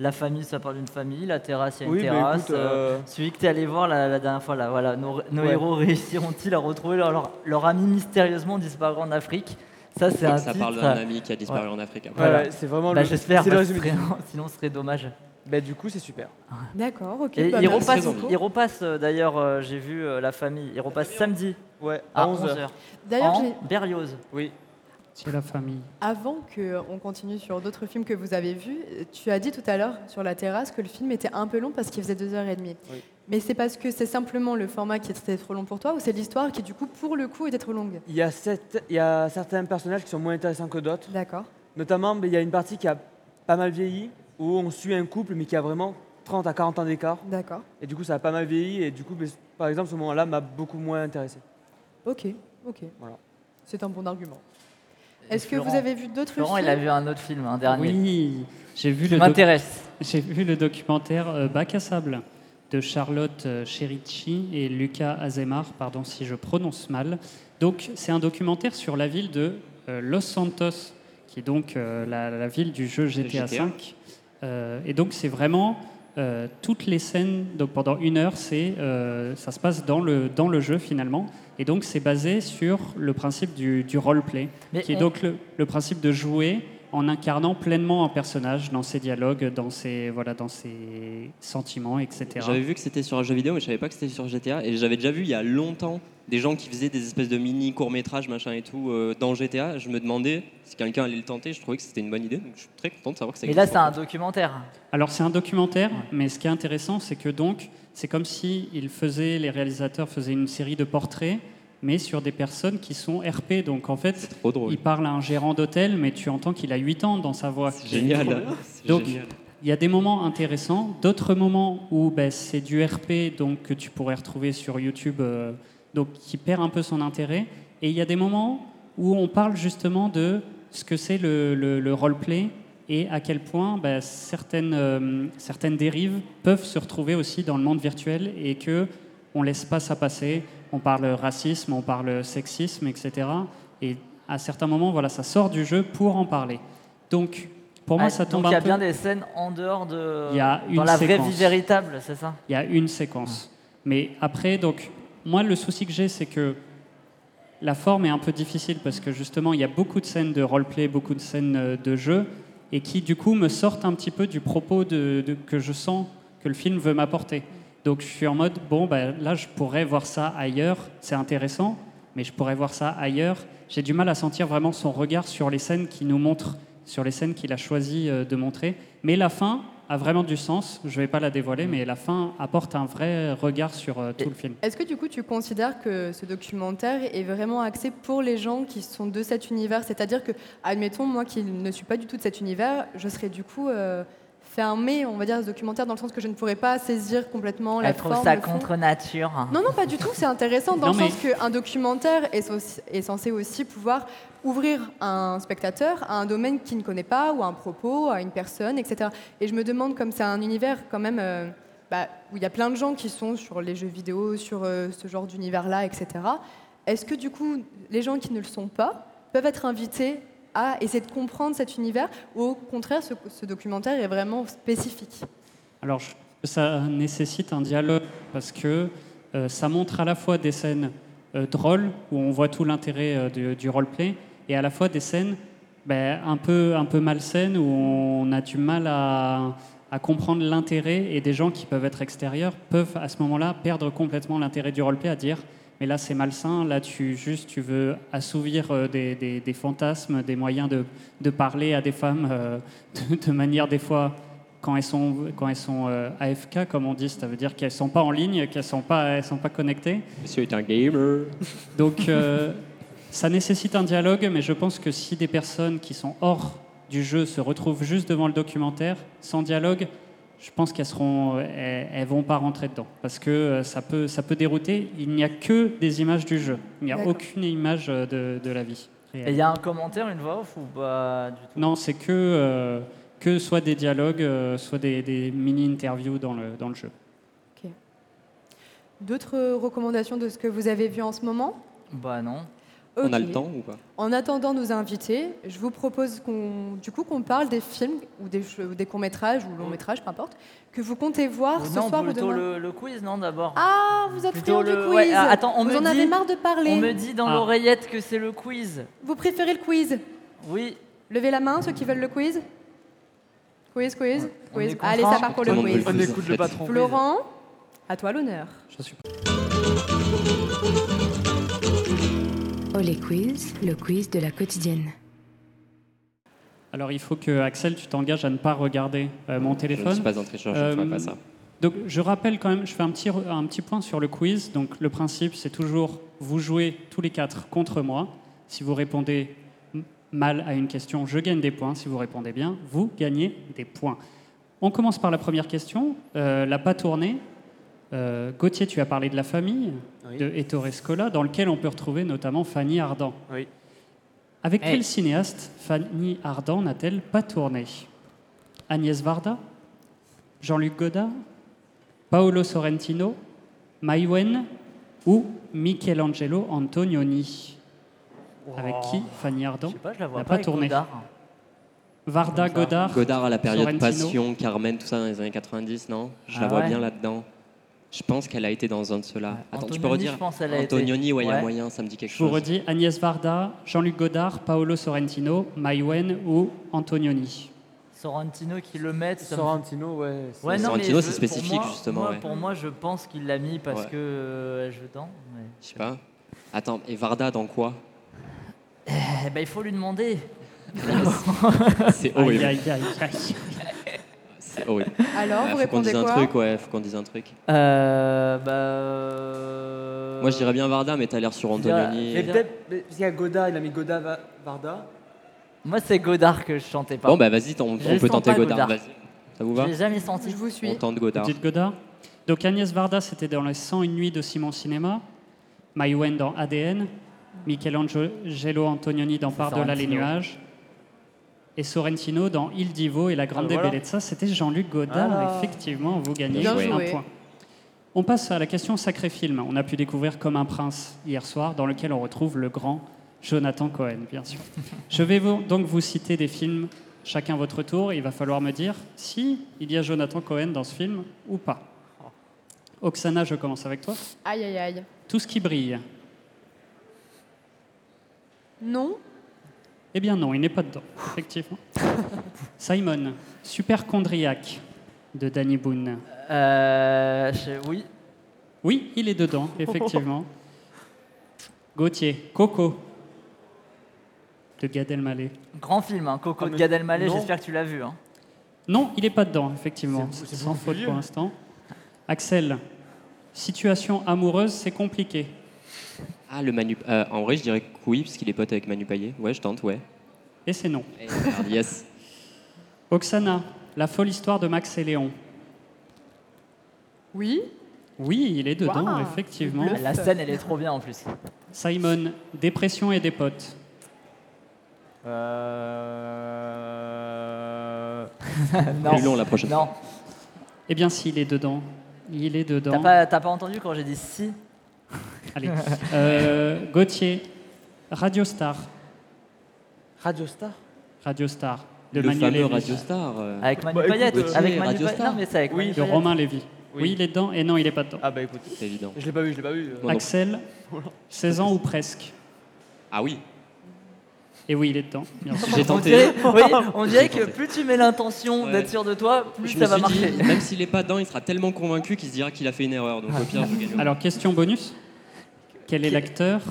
Euh, la famille, ça parle d'une famille. La terrasse, il y a une Oui, bah, terrasse. écoute, euh, euh, celui que tu es allé voir la, la dernière fois, là, voilà, nos, nos Ouais. héros réussiront-ils à retrouver leur, leur, leur ami mystérieusement disparu en Afrique? Ça, c'est un ça titre. parle d'un ami qui a disparu en Afrique. après. Voilà. ouais, c'est vraiment Bah, le. J'espère, serait- sinon ce serait dommage. Ben, du coup, c'est super. D'accord, ok. Et bah, il, repasse, beaucoup. il repasse euh, d'ailleurs, euh, j'ai vu euh, la famille, il repasse samedi Ouais, à à 11h. 11h. D'ailleurs, en j'ai- Berlioz. Oui. C'est la famille. avant qu'on continue sur d'autres films que vous avez vus, tu as dit tout à l'heure sur la terrasse que le film était un peu long parce qu'il faisait deux heures et demie. Oui. Mais c'est parce que c'est simplement le format qui était trop long pour toi ou c'est l'histoire qui, du coup, pour le coup, était trop longue? Il y, a sept- il y a certains personnages qui sont moins intéressants que d'autres. D'accord. Notamment, ben, il y a une partie qui a pas mal vieilli, où on suit un couple, mais qui a vraiment 30 à 40 ans d'écart. D'accord. Et du coup, ça a pas mal vieilli. Et du coup, ben, par exemple, ce moment-là m'a beaucoup moins intéressé. Ok, ok. Voilà. C'est un bon argument. Est-ce que vous avez vu d'autres films il a vu un autre film, un dernier. Oui, j'ai vu, le doc- m'intéresse. j'ai vu le documentaire euh, Bac à sable de Charlotte euh, Cherici et Lucas Azemar, pardon si je prononce mal. Donc c'est un documentaire sur la ville de euh, Los Santos, qui est donc euh, la, la ville du jeu GTA, GTA. V. Euh, et donc c'est vraiment euh, toutes les scènes, donc pendant une heure, c'est, euh, ça se passe dans le, dans le jeu finalement. Et donc c'est basé sur le principe du, du roleplay, Mais qui est on- donc le, le principe de jouer en incarnant pleinement un personnage dans ses dialogues, dans ses, voilà, dans ses sentiments, etc. J'avais vu que c'était sur un jeu vidéo, mais je savais pas que c'était sur GTA. Et j'avais déjà vu il y a longtemps des gens qui faisaient des espèces de mini courts métrages, machin et tout, euh, dans GTA. Je me demandais si quelqu'un allait le tenter. Je trouvais que c'était une bonne idée. Donc je suis très content de savoir que ça Mais là, c'est un documentaire. Alors c'est un documentaire, mais ce qui est intéressant, c'est que donc c'est comme si ils faisaient, les réalisateurs faisaient une série de portraits, mais sur des personnes qui sont RP. Donc en fait, Trop drôle. il parle à un gérant d'hôtel, mais tu entends qu'il a 8 ans dans sa voix. C'est génial. Donc, génial. Il y a des moments intéressants, d'autres moments où ben, c'est du RP donc, que tu pourrais retrouver sur YouTube, euh, donc, qui perd un peu son intérêt. Et il y a des moments où on parle justement de ce que c'est le, le, le roleplay et à quel point ben, certaines, euh, certaines dérives peuvent se retrouver aussi dans le monde virtuel et que on laisse pas ça passer. On parle racisme, on parle sexisme, etc. Et à certains moments, voilà, ça sort du jeu pour en parler. Donc, pour moi, Ah, ça tombe donc il y un a peu. bien des scènes en dehors de. Il y a dans la vraie vie véritable, c'est ça? Il y a une séquence. Mais après, donc, moi, le souci que j'ai, c'est que la forme est un peu difficile parce que justement, il y a beaucoup de scènes de roleplay, beaucoup de scènes euh, de jeu, et qui, du coup, me sortent un petit peu du propos que je sens que le film veut m'apporter. Donc, je suis en mode, bon, ben, là, je pourrais voir ça ailleurs, c'est intéressant, mais je pourrais voir ça ailleurs. J'ai du mal à sentir vraiment son regard sur les scènes qu'il nous montre, sur les scènes qu'il a choisi euh, de montrer. Mais la fin a vraiment du sens. Je ne vais pas la dévoiler, mais la fin apporte un vrai regard sur euh, tout le film. Est-ce que du coup tu considères que ce documentaire est vraiment axé pour les gens qui sont de cet univers? C'est-à-dire que, admettons, moi qui ne suis pas du tout de cet univers, je serais du coup euh, fermée, on va dire, à ce documentaire dans le sens que je ne pourrais pas saisir complètement la Elle trouve forme, ça le fond. contre nature. Non, non, pas du tout. C'est intéressant dans Non, le mais- sens qu'un documentaire est censé aussi pouvoir ouvrir un spectateur à un domaine qu'il ne connaît pas, ou à un propos, à une personne, etc. Et je me demande, comme c'est un univers quand même euh, bah, où il y a plein de gens qui sont sur les jeux vidéo, sur euh, ce genre d'univers-là, etc. Est-ce que du coup, les gens qui ne le sont pas peuvent être invités à essayer de comprendre cet univers, ou au contraire, ce, documentaire est vraiment spécifique. Alors, ça nécessite un dialogue parce que euh, ça montre à la fois des scènes euh, drôles où on voit tout l'intérêt euh, du, du roleplay et à la fois des scènes ben, un, peu, un peu malsaines où on a du mal à, à comprendre l'intérêt et des gens qui peuvent être extérieurs peuvent à ce moment-là perdre complètement l'intérêt du roleplay à dire mais là c'est malsain, là tu juste tu veux assouvir euh, des, des- des fantasmes, des moyens de, de parler à des femmes euh, de, de manière des fois quand elles sont, quand elles sont euh, AFK, comme on dit, ça veut dire qu'elles ne sont pas en ligne, qu'elles ne sont, pas- elles sont pas connectées. Monsieur est un gamer. Donc, euh, ça nécessite un dialogue, mais je pense que si des personnes qui sont hors du jeu se retrouvent juste devant le documentaire, sans dialogue, je pense qu'elles seront, elles, elles vont pas rentrer dedans, parce que euh, ça peut, ça peut dérouter. Il n'y a que des images du jeu. Il n'y a aucune image euh, de, de la vie. Et il y a un commentaire, une voix off ou pas du tout? Non, c'est que, euh, que soit des dialogues, soit des, des mini-interviews dans le, dans le jeu. D'autres recommandations de ce que vous avez vu en ce moment? Bah non. On a le temps ou pas? En attendant nos invités, je vous propose qu'on, du coup, qu'on parle des films ou des, ou des courts métrages ou longs métrages, peu importe, que vous comptez voir ce non, soir ou plutôt demain. le, le quiz, non, d'abord? Ah, vous êtes Plutôt friand du le- quiz. ouais, ah, attends, on vous me en dit- avez marre de parler. On me dit dans Ah. l'oreillette que c'est le quiz. Vous préférez le quiz? Oui, Levez la main, ceux qui veulent le quiz. Quiz, quiz, On quiz. Allez, ça part pour le le quiz. On écoute le patron. Florent, à toi l'honneur. Je suis les quiz, le quiz de la quotidienne. Alors il faut que Axel, tu t'engages à ne pas regarder euh, mon Je ne téléphone. suis pas un tricheur, je ne Euh, pas ça. Donc je rappelle quand même, je fais un petit, un petit point sur le quiz. Donc le principe, c'est toujours vous jouez tous les quatre contre moi. Si vous répondez mal à une question, je gagne des points. Si vous répondez bien, vous gagnez des points. On commence par la première question. Euh, la pas tournée. Euh, Gauthier, tu as parlé de la famille Oui. de Ettore Scola, dans lequel on peut retrouver notamment Fanny Ardant. Oui. Avec Hey. quel cinéaste Fanny Ardant n'a-t-elle pas tourné? Agnès Varda Jean-Luc Godard Paolo Sorrentino Maïwen ou Michelangelo Antonioni? Avec qui Fanny je Ardant sais pas, je la vois n'a pas, tourné? Godard. Varda. Godard Godard à la période Sorrentino. Passion, Carmen, tout ça dans les années 90, non? Je la Ah vois ouais bien là-dedans. Je pense qu'elle a été dans un de ceux-là. Attends, tu peux redire je. Antonioni, ouais, il y a moyen, ça me dit quelque Je vous chose. redis Agnès Varda, Jean-Luc Godard, Paolo Sorrentino, Maïwen ou Antonioni Sorrentino qui le met. ça me- Sorrentino, ouais. c'est- Ouais, non, Sorrentino, mais c'est je- spécifique, pour moi- justement, moi, ouais. Pour moi, je pense qu'il l'a mis parce Ouais. que euh, dedans. mais- Je sais pas. Attends, et Varda dans quoi? Eh ben, il faut lui demander. C'est Aïe, horrible. aïe, aïe, aïe. C'est horrible. Alors, Ouais, vous faut qu'on répondez dise un truc, ouais, faut qu'on dise un truc. Euh, bah, Moi, je dirais bien Varda, mais t'as l'air sur je Antonioni. Mais peut-être, qu'il y a Godard, il a mis Godard, Va- Varda. Moi, c'est Godard que je chantais pas. Bon, bah vas-y, on, on Je peut tenter Godard. Godard. Vas-y. Ça vous je va l'ai jamais senti. Je vous suis. On tente Godard. Vous dites Godard Donc Agnès Varda, c'était dans les 101 nuits de Simon Cinéma. Maïwen dans ADN. Michelangelo Antonioni dans Par-delà les nuages. Et Sorrentino dans Il Divo et la Grande Ah, voilà. Bellezza. C'était Jean-Luc Godard. Voilà. Effectivement, vous gagnez un joué. point. On passe à la question sacré film. On a pu découvrir Comme un prince hier soir, dans lequel on retrouve le grand Jonathan Cohen, bien sûr. Je vais vous- donc vous citer des films, chacun votre tour. Il va falloir me dire si il y a Jonathan Cohen dans ce film ou pas. Oksana, je commence avec toi. Aïe, aïe, aïe. Tout ce qui brille. Non Eh bien non, il n'est pas dedans, effectivement. Simon, Superchondriac de Danny Boone. Euh, je- oui. Oui, il est dedans, effectivement. Gauthier, Coco de Gad Elmaleh. Grand film, hein, Coco Ah, de mais Gad Elmaleh. non. J'espère que tu l'as vu. hein. Non, il n'est pas dedans, effectivement. C'est- c'est Sans beaucoup faute plus pour vieux. l'instant. Axel, situation amoureuse, c'est compliqué. Ah, le Manu. euh, en vrai, je dirais que oui, parce qu'il est pote avec Manu Payet. Ouais, je tente, ouais. Et c'est non. Eh, merde, yes. Oksana, la folle histoire de Max et Léon. Oui Oui, il est dedans, Waouh, effectivement. le bluff. La scène, elle est trop bien en plus. Simon, dépression et des potes. Euh... Plus long la prochaine Non, Eh bien, s'il est dedans. Il est t'as dedans. pas, t'as pas entendu quand j'ai dit si? Allez. Euh, Gauthier, Radio Star. Radio Star. Radio Star de Le Manu fameux Lévy. Radio Star. euh, Avec Manu Bah, écoute, Payette. Avec Manu Radio Payette. Star. Non, mais c'est avec Oui. Manu de Payette. Romain Lévy. Oui. Oui. il est dedans et non, il est pas dedans. Ah bah écoute, C'est évident. je l'ai pas vu, je l'ai pas vu. Moi non. Axel, 16 ans ou presque. Ah oui, Et oui, il est dedans. bien sûr. j'ai On tenté. dirait, oui, on dirait que tenté. plus tu mets l'intention Ouais. d'être sûr de toi, plus Je ça me va suis marcher. dit, même s'il est pas dedans, il sera tellement convaincu qu'il se dira qu'il a fait une erreur. Donc au pire, je gagne. Alors, question bonus. Quel est l'acteur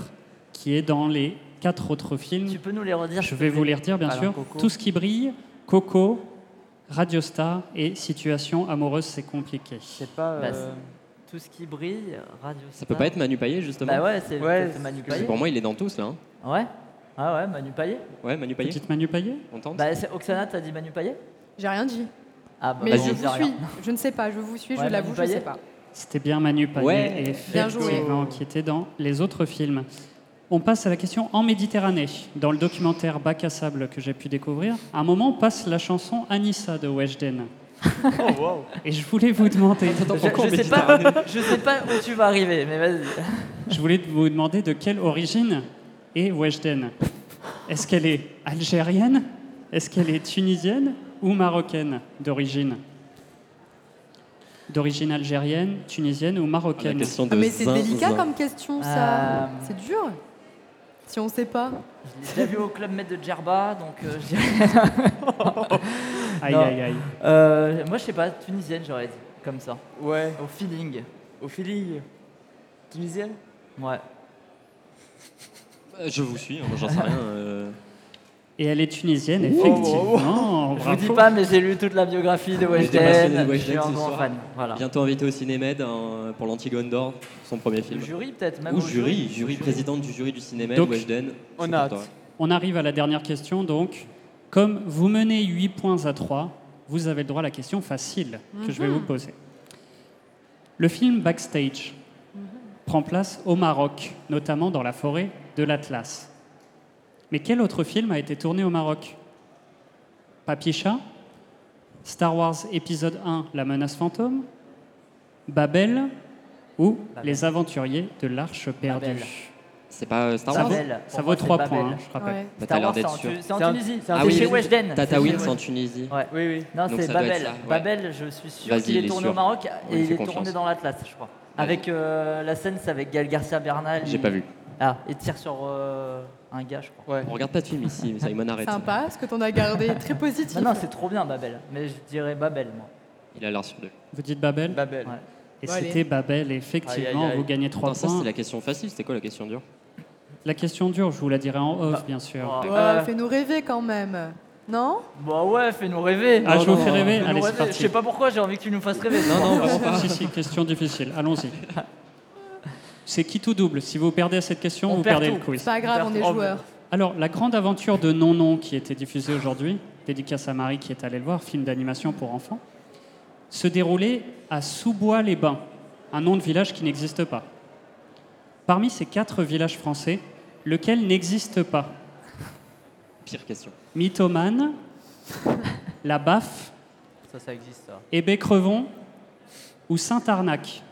qui est dans les quatre autres films Tu peux nous les redire Je vais vous les redire, bien Alors, sûr. Coco. Tout ce qui brille, Coco, Radio Star et Situation amoureuse, c'est compliqué. C'est pas. Bah, euh, Tout ce qui brille, Radio Ça peut pas être Manu Payet, justement Bah ouais, c'est Ouais, c'est Manu Parce que Payet. Pour moi, il est dans tous, là. hein. Ouais Ah ouais, Manu Payet Ouais, Manu Payet, Petite Manu Payet on tente Bah, c'est- Oksana, t'as dit Manu Payet? J'ai rien dit. Ah bah, Mais bon, je on vous dit rien. suis. Je ne sais pas, je vous suis, Ouais, je l'avoue, je ne sais pas. C'était bien Manu Payet, Ouais. Joué. effectivement, qui était dans les autres films. On passe à la question en Méditerranée. Dans le documentaire Bac à sable que j'ai pu découvrir, à un moment passe la chanson Anissa de Weshden. Oh wow. Et je voulais vous demander, Je, je sais pas, je sais pas où tu vas arriver, mais vas-y. je voulais vous demander de quelle origine Et Weshden, est-ce qu'elle est algérienne? Est-ce qu'elle est tunisienne ou marocaine d'origine? D'origine algérienne, tunisienne ou marocaine question de Ah, mais c'est délicat zin. comme question, ça. Euh, C'est dur. Si on sait pas. Je l'ai déjà vu au club Med de Djerba, donc euh, je dirais- Aïe, aïe, aïe. Euh, moi, je sais pas, tunisienne, j'aurais dit, comme ça, Ouais, au feeling. au feeling. Tunisienne? Ouais. Euh, Je vous suis, hein, moi j'en sais rien. Et elle est tunisienne, Oh, effectivement. Je vous dis pas, mais j'ai lu toute la biographie de Weshden. de Je suis Weshden un ce grand soir. fan. Voilà. Bientôt invité au Cinémed hein, pour l'Antigone d'Or, son premier Le film. jury, peut-être, même. Ou jury, jury, présidente du jury du Cinémed, Donc, Weshden. on a. On arrive à la dernière question, donc. Comme vous menez 8 points à 3, vous avez le droit à la question facile que je vais vous poser. Le film Backstage prend place au Maroc, notamment dans la forêt de l'Atlas. Mais quel autre film a été tourné au Maroc? Papier Chat Star Wars épisode 1 La menace fantôme Babel ou Babel. Les aventuriers de l'Arche perdue. C'est pas euh, Star Wars Babel. Ça vaut c'est 3 Babel. points, hein, je rappelle. Ouais. Bah, t'as l'air d'être en, sûr. C'est en Tunisie. c'est Ah oui, chez. Weshden. C'est Tatawin, c'est en. Tunisie. Ouais. Oui, oui. Non, c'est Babel. ça, ouais. Babel, je suis sûr qu'il il est tourné sûr. au Maroc et il est tourné dans l'Atlas, je crois. Avec euh, la scène, c'est avec Gaël Garcia Bernal. J'ai pas vu. Ah, il tire sur euh, un gars, je crois. Ouais. On regarde pas de film ici, mais Simon arrête. Sympa, ce que t'en as gardé. Très positif. Non, non, c'est trop bien Babel, mais je dirais Babel, moi. Il a l'air sur deux. Vous dites Babel Babel. Ouais. Et Bon, c'était Babel, effectivement, Aïe, aïe, aïe. vous gagnez 3 Attends, ça points. c'était la question facile, c'était quoi la question dure? La question dure, je vous la dirai en off, Bah, bien sûr. Oh, Ouais, euh, Fais-nous rêver quand même. Non? Bah ouais, fais-nous rêver. Ah, je vous fais rêver Allez, c'est parti. Je sais pas pourquoi j'ai envie que tu nous fasses rêver. Non, non, vraiment pas. si, si, question difficile. Allons-y. C'est qui tout double Si vous perdez à cette question, On vous perd perdez tout. le quiz. C'est pas grave, on est joueurs. Alors, la grande aventure de Non-Non qui a été diffusée aujourd'hui, dédicace à Marie qui est allée le voir, film d'animation pour enfants, se déroulait à Sous-Bois-les-Bains, un nom de village qui n'existe pas. Parmi ces quatre villages français, lequel n'existe pas? Pire question. Mythomane, La Baffe, Ça, ça existe, ça. Hébé-Crevon ou Saint-Arnac?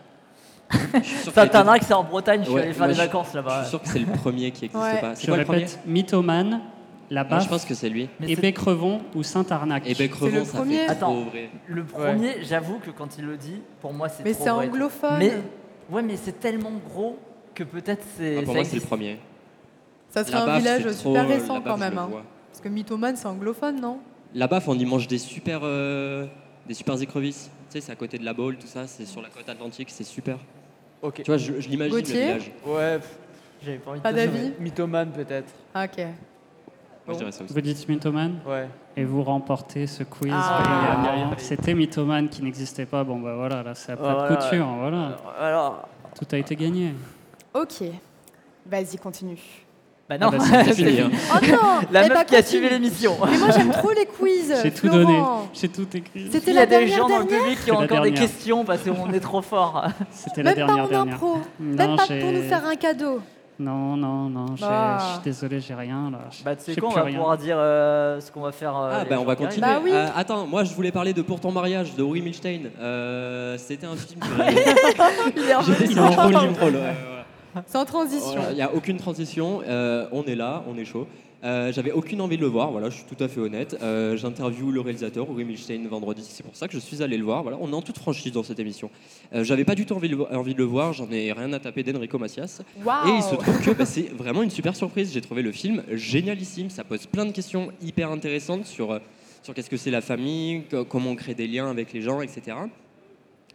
Je suis sûr que c'est en Bretagne, je suis allé faire des je- vacances Je là-bas. suis sûr que c'est le premier qui n'existe pas. C'est Je quoi le premier répète, Mythomane, La Moi, je Baffe, pense que c'est lui. Mais c'est- Hébé-Crevon ou Saint-Arnac Et Bec C'est le Revon, ça premier. fait trop Attends. vrai. Le premier, j'avoue que quand il le dit, pour moi, c'est Mais trop c'est vrai. anglophone. Mais ouais, mais c'est tellement gros que peut-être c'est. Ah, pour ça moi, c'est le premier. Ça serait un baffe, village c'est super trop- récent quand baffe, je même. hein. Parce que mythomane, c'est anglophone, non? La baffe, on y mange des super, euh, des super écrevisses. Tu sais, c'est à côté de la Baule, tout ça, c'est sur la côte atlantique, c'est super. Ok. Tu vois, je, je l'imagine le Gauthier village. Ouais, pff, J'avais pas envie de Pas te d'avis dire. mythomane peut-être. Ah, Ok. Moi, je dirais ça aussi. Vous dites Mythomane Ouais. et vous remportez ce quiz. Ah. brillamment. C'était Mythomane qui n'existait pas. Bon, bah voilà, là, c'est à plat de Voilà. couture. Voilà. Alors, Tout a été gagné. Ok. Vas-y, continue. Bah non, Ah bah, c'est fini, hein. Oh non la Eh meuf bah, qui a continue. suivi l'émission. Mais moi, j'aime trop les quiz. J'ai tout donné. J'ai tout écrit. C'était Il y la a des dernière gens dans le dernière public qui C'est ont la encore des dernière. questions parce qu'on est trop fort. C'était la Même pas dernière en dernière. impro. Non, Même pas j'ai- pour nous faire un cadeau. Non, non, non. j'ai- Bah. Je suis désolé, j'ai rien là. Bah tu sais J'ai quoi, on va rien. pouvoir dire euh, ce qu'on va faire. euh, Ah, bah on va continuer. Bah oui. Euh, attends, moi je voulais parler de Pour ton mariage de Uri Milstein. Euh, C'était un film que. Il est revenu. Il Sans transition. Il n'y a aucune transition, euh, on est là, on est chaud. Euh, J'avais aucune envie de le voir, voilà, je suis tout à fait honnête. Euh, J'interviewe le réalisateur, Uri Milstein, vendredi, c'est pour ça que je suis allé le voir. Voilà, on est en toute franchise dans cette émission. Euh, J'avais pas du tout envie de, le- envie de le voir, j'en ai rien à taper d'Enrico Macias. Et il se trouve que bah, c'est vraiment une super surprise. J'ai trouvé le film génialissime. Ça pose plein de questions hyper intéressantes sur, sur qu'est-ce que c'est la famille, co- comment on crée des liens avec les gens, etc.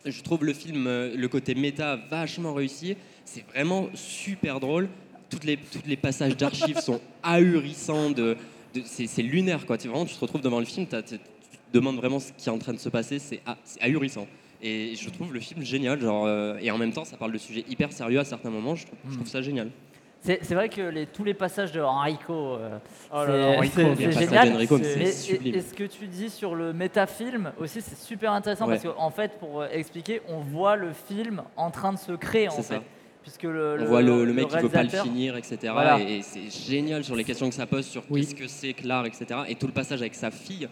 Je trouve le film, euh, le côté méta, vachement réussi. C'est vraiment super drôle. Toutes les, toutes les passages d'archives sont ahurissants. De, de- c'est lunaire, quoi. Tu, vraiment, tu te retrouves devant le film, tu te demandes vraiment ce qui est en train de se passer. C'est ah- ahurissant. Et je trouve le film génial. Genre, euh, et en même temps, ça parle de sujets hyper sérieux à certains moments. Je trouve, je trouve ça génial. C'est vrai que les, tous les passages de Enrico, euh, Oh c'est- génial. d'Enrico, mais c'est Mais- sublime. et, et ce que tu dis sur le métafilm aussi, c'est super intéressant Ouais. parce qu'en fait, pour euh, expliquer, on voit le film en train de se créer en fait. ça. Puisque le, On voit le, le mec qui veut pas le finir, etc. Voilà. Et, et c'est génial sur les questions que ça pose sur Oui. qu'est-ce que c'est que l'art, etc. Et tout le passage avec sa fille.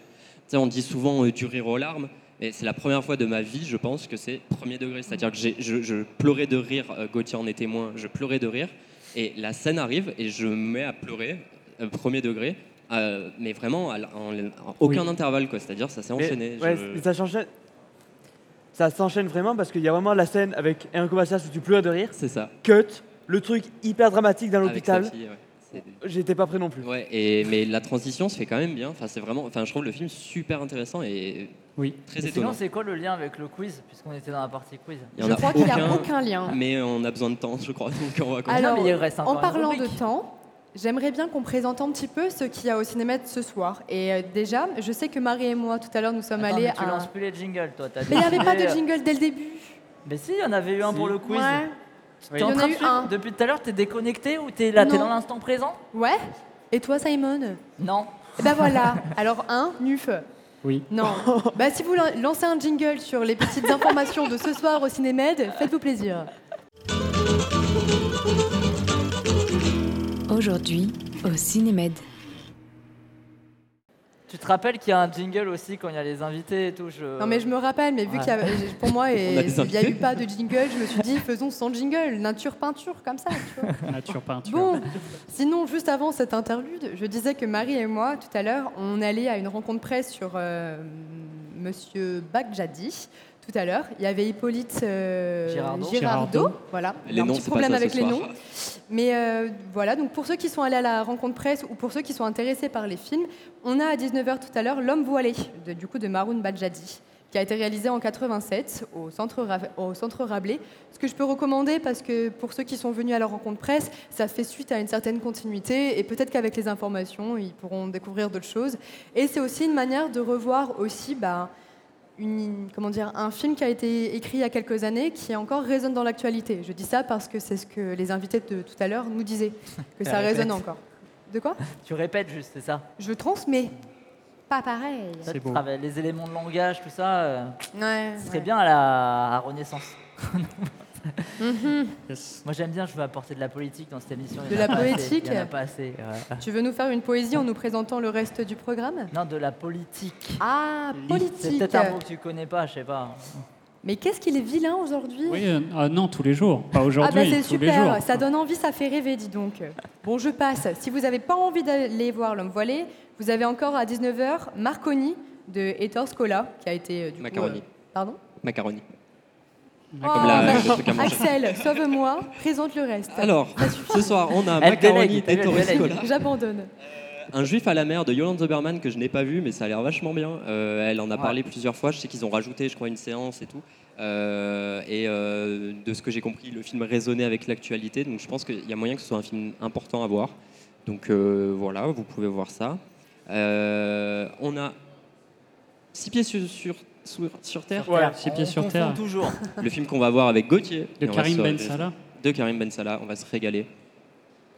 On dit souvent euh, du rire aux larmes. Et c'est la première fois de ma vie, je pense, que c'est premier degré. C'est-à-dire que je, je pleurais de rire, euh, Gauthier en est témoin, je pleurais de rire. Et la scène arrive et je me mets à pleurer, euh, premier degré, euh, mais vraiment à en, en aucun Oui. intervalle, quoi. C'est-à-dire ça s'est Mais- enchaîné. ouais, Je- mais ça s'enchaîne. Ça s'enchaîne vraiment parce qu'il y a vraiment la scène avec Enrico Macias où tu pleures de rire. C'est ça. Cut, le truc hyper dramatique dans Avec sa l'hôpital. fille, ouais. C'est- J'étais pas prêt non plus. Ouais, et, mais la transition se fait quand même bien. Enfin, c'est vraiment, enfin, je trouve le film super intéressant et Oui. très Et étonnant. Sinon, c'est quoi le lien avec le quiz, puisqu'on était dans la partie quiz? Je a crois qu'il n'y a aucun, lien. mais on a besoin de temps, je crois. Donc on va continuer. Alors, mais il reste en parlant de temps, j'aimerais bien qu'on présente un petit peu ce qu'il y a au cinéma ce soir. Et euh, déjà, je sais que Marie et moi, tout à l'heure, nous sommes Attends, allés mais tu à... lances plus les jingles, toi. t'as Mais il n'y avait pas de jingle dès le début. Mais si, il y en avait eu un pour le quiz. Ouais. T'es y en train de un. Depuis tout à l'heure, t'es déconnecté ou t'es là, t'es dans l'instant présent? Ouais. Et toi, Simon Non. Eh ben voilà. Alors, un, Nuf. Oui. Non. bah, si vous lan- lancez un jingle sur les petites informations de ce soir au Cinémed, faites-vous plaisir. Aujourd'hui, au Cinémed. Tu te rappelles qu'il y a un jingle aussi quand il y a les invités et tout je... Non, mais je me rappelle, mais vu Ouais. qu'il y avait, pour moi, a il n'y a eu pas de jingle, je me suis dit, faisons sans jingle, nature peinture, comme ça, tu vois. Nature peinture. Bon, sinon, juste avant cette interlude, je disais que Marie et moi, tout à l'heure, on allait à une rencontre presse sur euh, Monsieur Bagdadi. Tout à l'heure, il y avait Hippolyte euh, Girardot. Girardot. Voilà, Les un noms, petit problème pas ça avec les soir. noms. Mais euh, voilà, donc pour ceux qui sont allés à la rencontre presse ou pour ceux qui sont intéressés par les films, on a à 19h tout à l'heure L'homme voilé, de- du coup de Maroun Badjadi, qui a été réalisé en 87 au centre, au centre Rabelais. Ce que je peux recommander, parce que pour ceux qui sont venus à la rencontre presse, ça fait suite à une certaine continuité et peut-être qu'avec les informations, ils pourront découvrir d'autres choses. Et c'est aussi une manière de revoir aussi bah, une- comment dire, un film qui a été écrit il y a quelques années qui encore résonne dans l'actualité. Je dis ça parce que c'est ce que les invités de tout à l'heure nous disaient, que ça résonne encore. De quoi? Tu répètes juste, c'est ça? Je transmets. Pas pareil. Ça, C'est beau. Les éléments de langage, tout ça, euh, Ouais, ce serait ouais. bien à la à Renaissance. Mhm. Yes. Moi j'aime bien, je veux apporter de la politique dans cette émission. De la politique Il n'y en a pas assez. ouais. Tu veux nous faire une poésie en nous présentant le reste du programme Non, de la politique. Ah, C'est politique. peut-être un mot que tu connais pas, je sais pas. Mais qu'est-ce qu'il est vilain aujourd'hui Oui, euh, ah non, tous les jours. Pas Ah aujourd'hui, bah c'est tous les jours. super, ça donne envie, ça fait rêver, dis donc. Bon, je passe. Si vous n'avez pas envie d'aller voir L'homme voilé, vous avez encore à 19h Marconi de Ettore Scola, qui a été euh, du coup, Macaroni. euh, Pardon Macaroni. Oh, la- le. Axel, sauve-moi, présente le reste. Alors, ce soir, on a Elle Macaroni délègue, t'as vu, elle Ettore délègue. Scola. J'abandonne. Un juif à la mer de Yolande Zoberman que je n'ai pas vu, mais ça a l'air vachement bien. Euh, elle en a Ouais. parlé plusieurs fois. Je sais qu'ils ont rajouté, je crois, une séance et tout. Euh, et euh, de ce que j'ai compris, le film résonnait avec l'actualité. Donc je pense qu'il y a moyen que ce soit un film important à voir. Donc euh, voilà, vous pouvez voir ça. Euh, on a Six pieds sur, sur, sur, sur terre. Six pieds sur terre. toujours. le film qu'on va voir avec Gauthier. De Karim Ben Salah. De Karim Ben Salah, on va se régaler.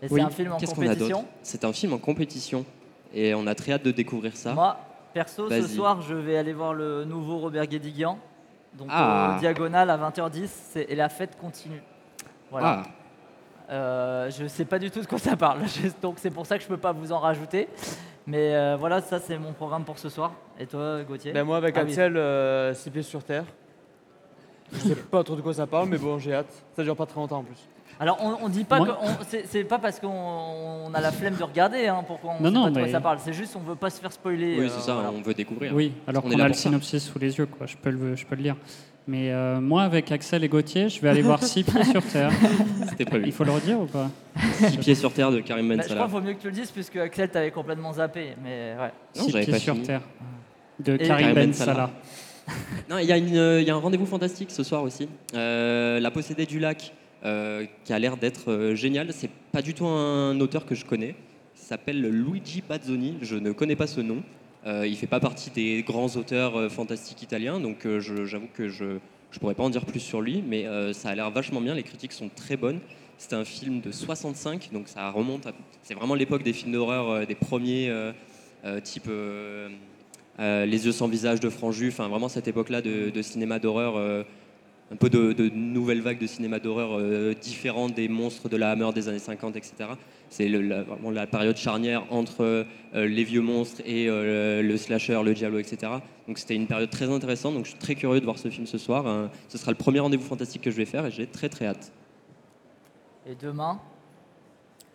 Et Oui. c'est un film en Qu'est-ce qu'on a compétition. d'autre C'est un film en compétition. Et on a très hâte de découvrir ça. Moi, perso, ce soir, je vais aller voir le nouveau Robert Guédiguian. Donc Ah. au Diagonal à 20h10, c'est- et la fête continue. Voilà. Ah, Euh, je sais pas du tout de quoi ça parle, Je- donc c'est pour ça que je peux pas vous en rajouter. Mais euh, voilà, ça c'est mon programme pour ce soir. Et toi, Gauthier Ben moi avec Ah oui. Axel, euh, six pieds sur terre. Je sais pas trop de quoi ça parle, mais bon, j'ai hâte. Ça dure pas très longtemps en plus. Alors on, on dit pas Moi- que on- c'est c'est pas parce qu'on on a la flemme de regarder hein, pourquoi on Non, sait non, pas de quoi ça parle. C'est juste on veut pas se faire spoiler. oui, euh, c'est ça, voilà. on veut découvrir. Oui, alors qu'on a le ça. synopsis sous les yeux, quoi. Je peux le, je peux le lire. Mais euh, moi, avec Axel et Gauthier, je vais aller voir Six pieds sur terre. C'était prévu. Il faut le redire ou pas Six pieds sur terre de Karim Ben Bah, je crois qu'il vaut mieux que tu le dises puisque Axel t'avait complètement zappé. Mais ouais. Non, Six pieds pas sur fini. terre. De Et Karim Karim Ben Ben Salah. Salah. Non, il y, a y un rendez-vous fantastique ce soir aussi. Euh, la possédée du lac, euh, qui a l'air d'être euh, génial. C'est pas du tout un auteur que je connais. Il s'appelle Luigi Bazzoni. Je ne connais pas ce nom. Euh, il fait pas partie des grands auteurs euh, fantastiques italiens, donc euh, j'avoue que je ne pourrais pas en dire plus sur lui, mais ça a l'air vachement bien. Les critiques sont très bonnes. C'est un film de 65, donc ça remonte. à- C'est vraiment l'époque des films d'horreur, des premiers, type Les yeux sans visage de Franju, enfin vraiment cette époque-là de, de cinéma d'horreur, un peu de, de nouvelle vague de cinéma d'horreur euh, différente des monstres de la Hammer des années 50, etc. C'est la, vraiment la période charnière entre euh, les vieux monstres et euh, le slasher, le giallo, etc. Donc c'était une période très intéressante, donc je suis très curieux de voir ce film ce soir. hein. ce sera le premier rendez-vous fantastique que je vais faire et j'ai très très hâte. Et demain,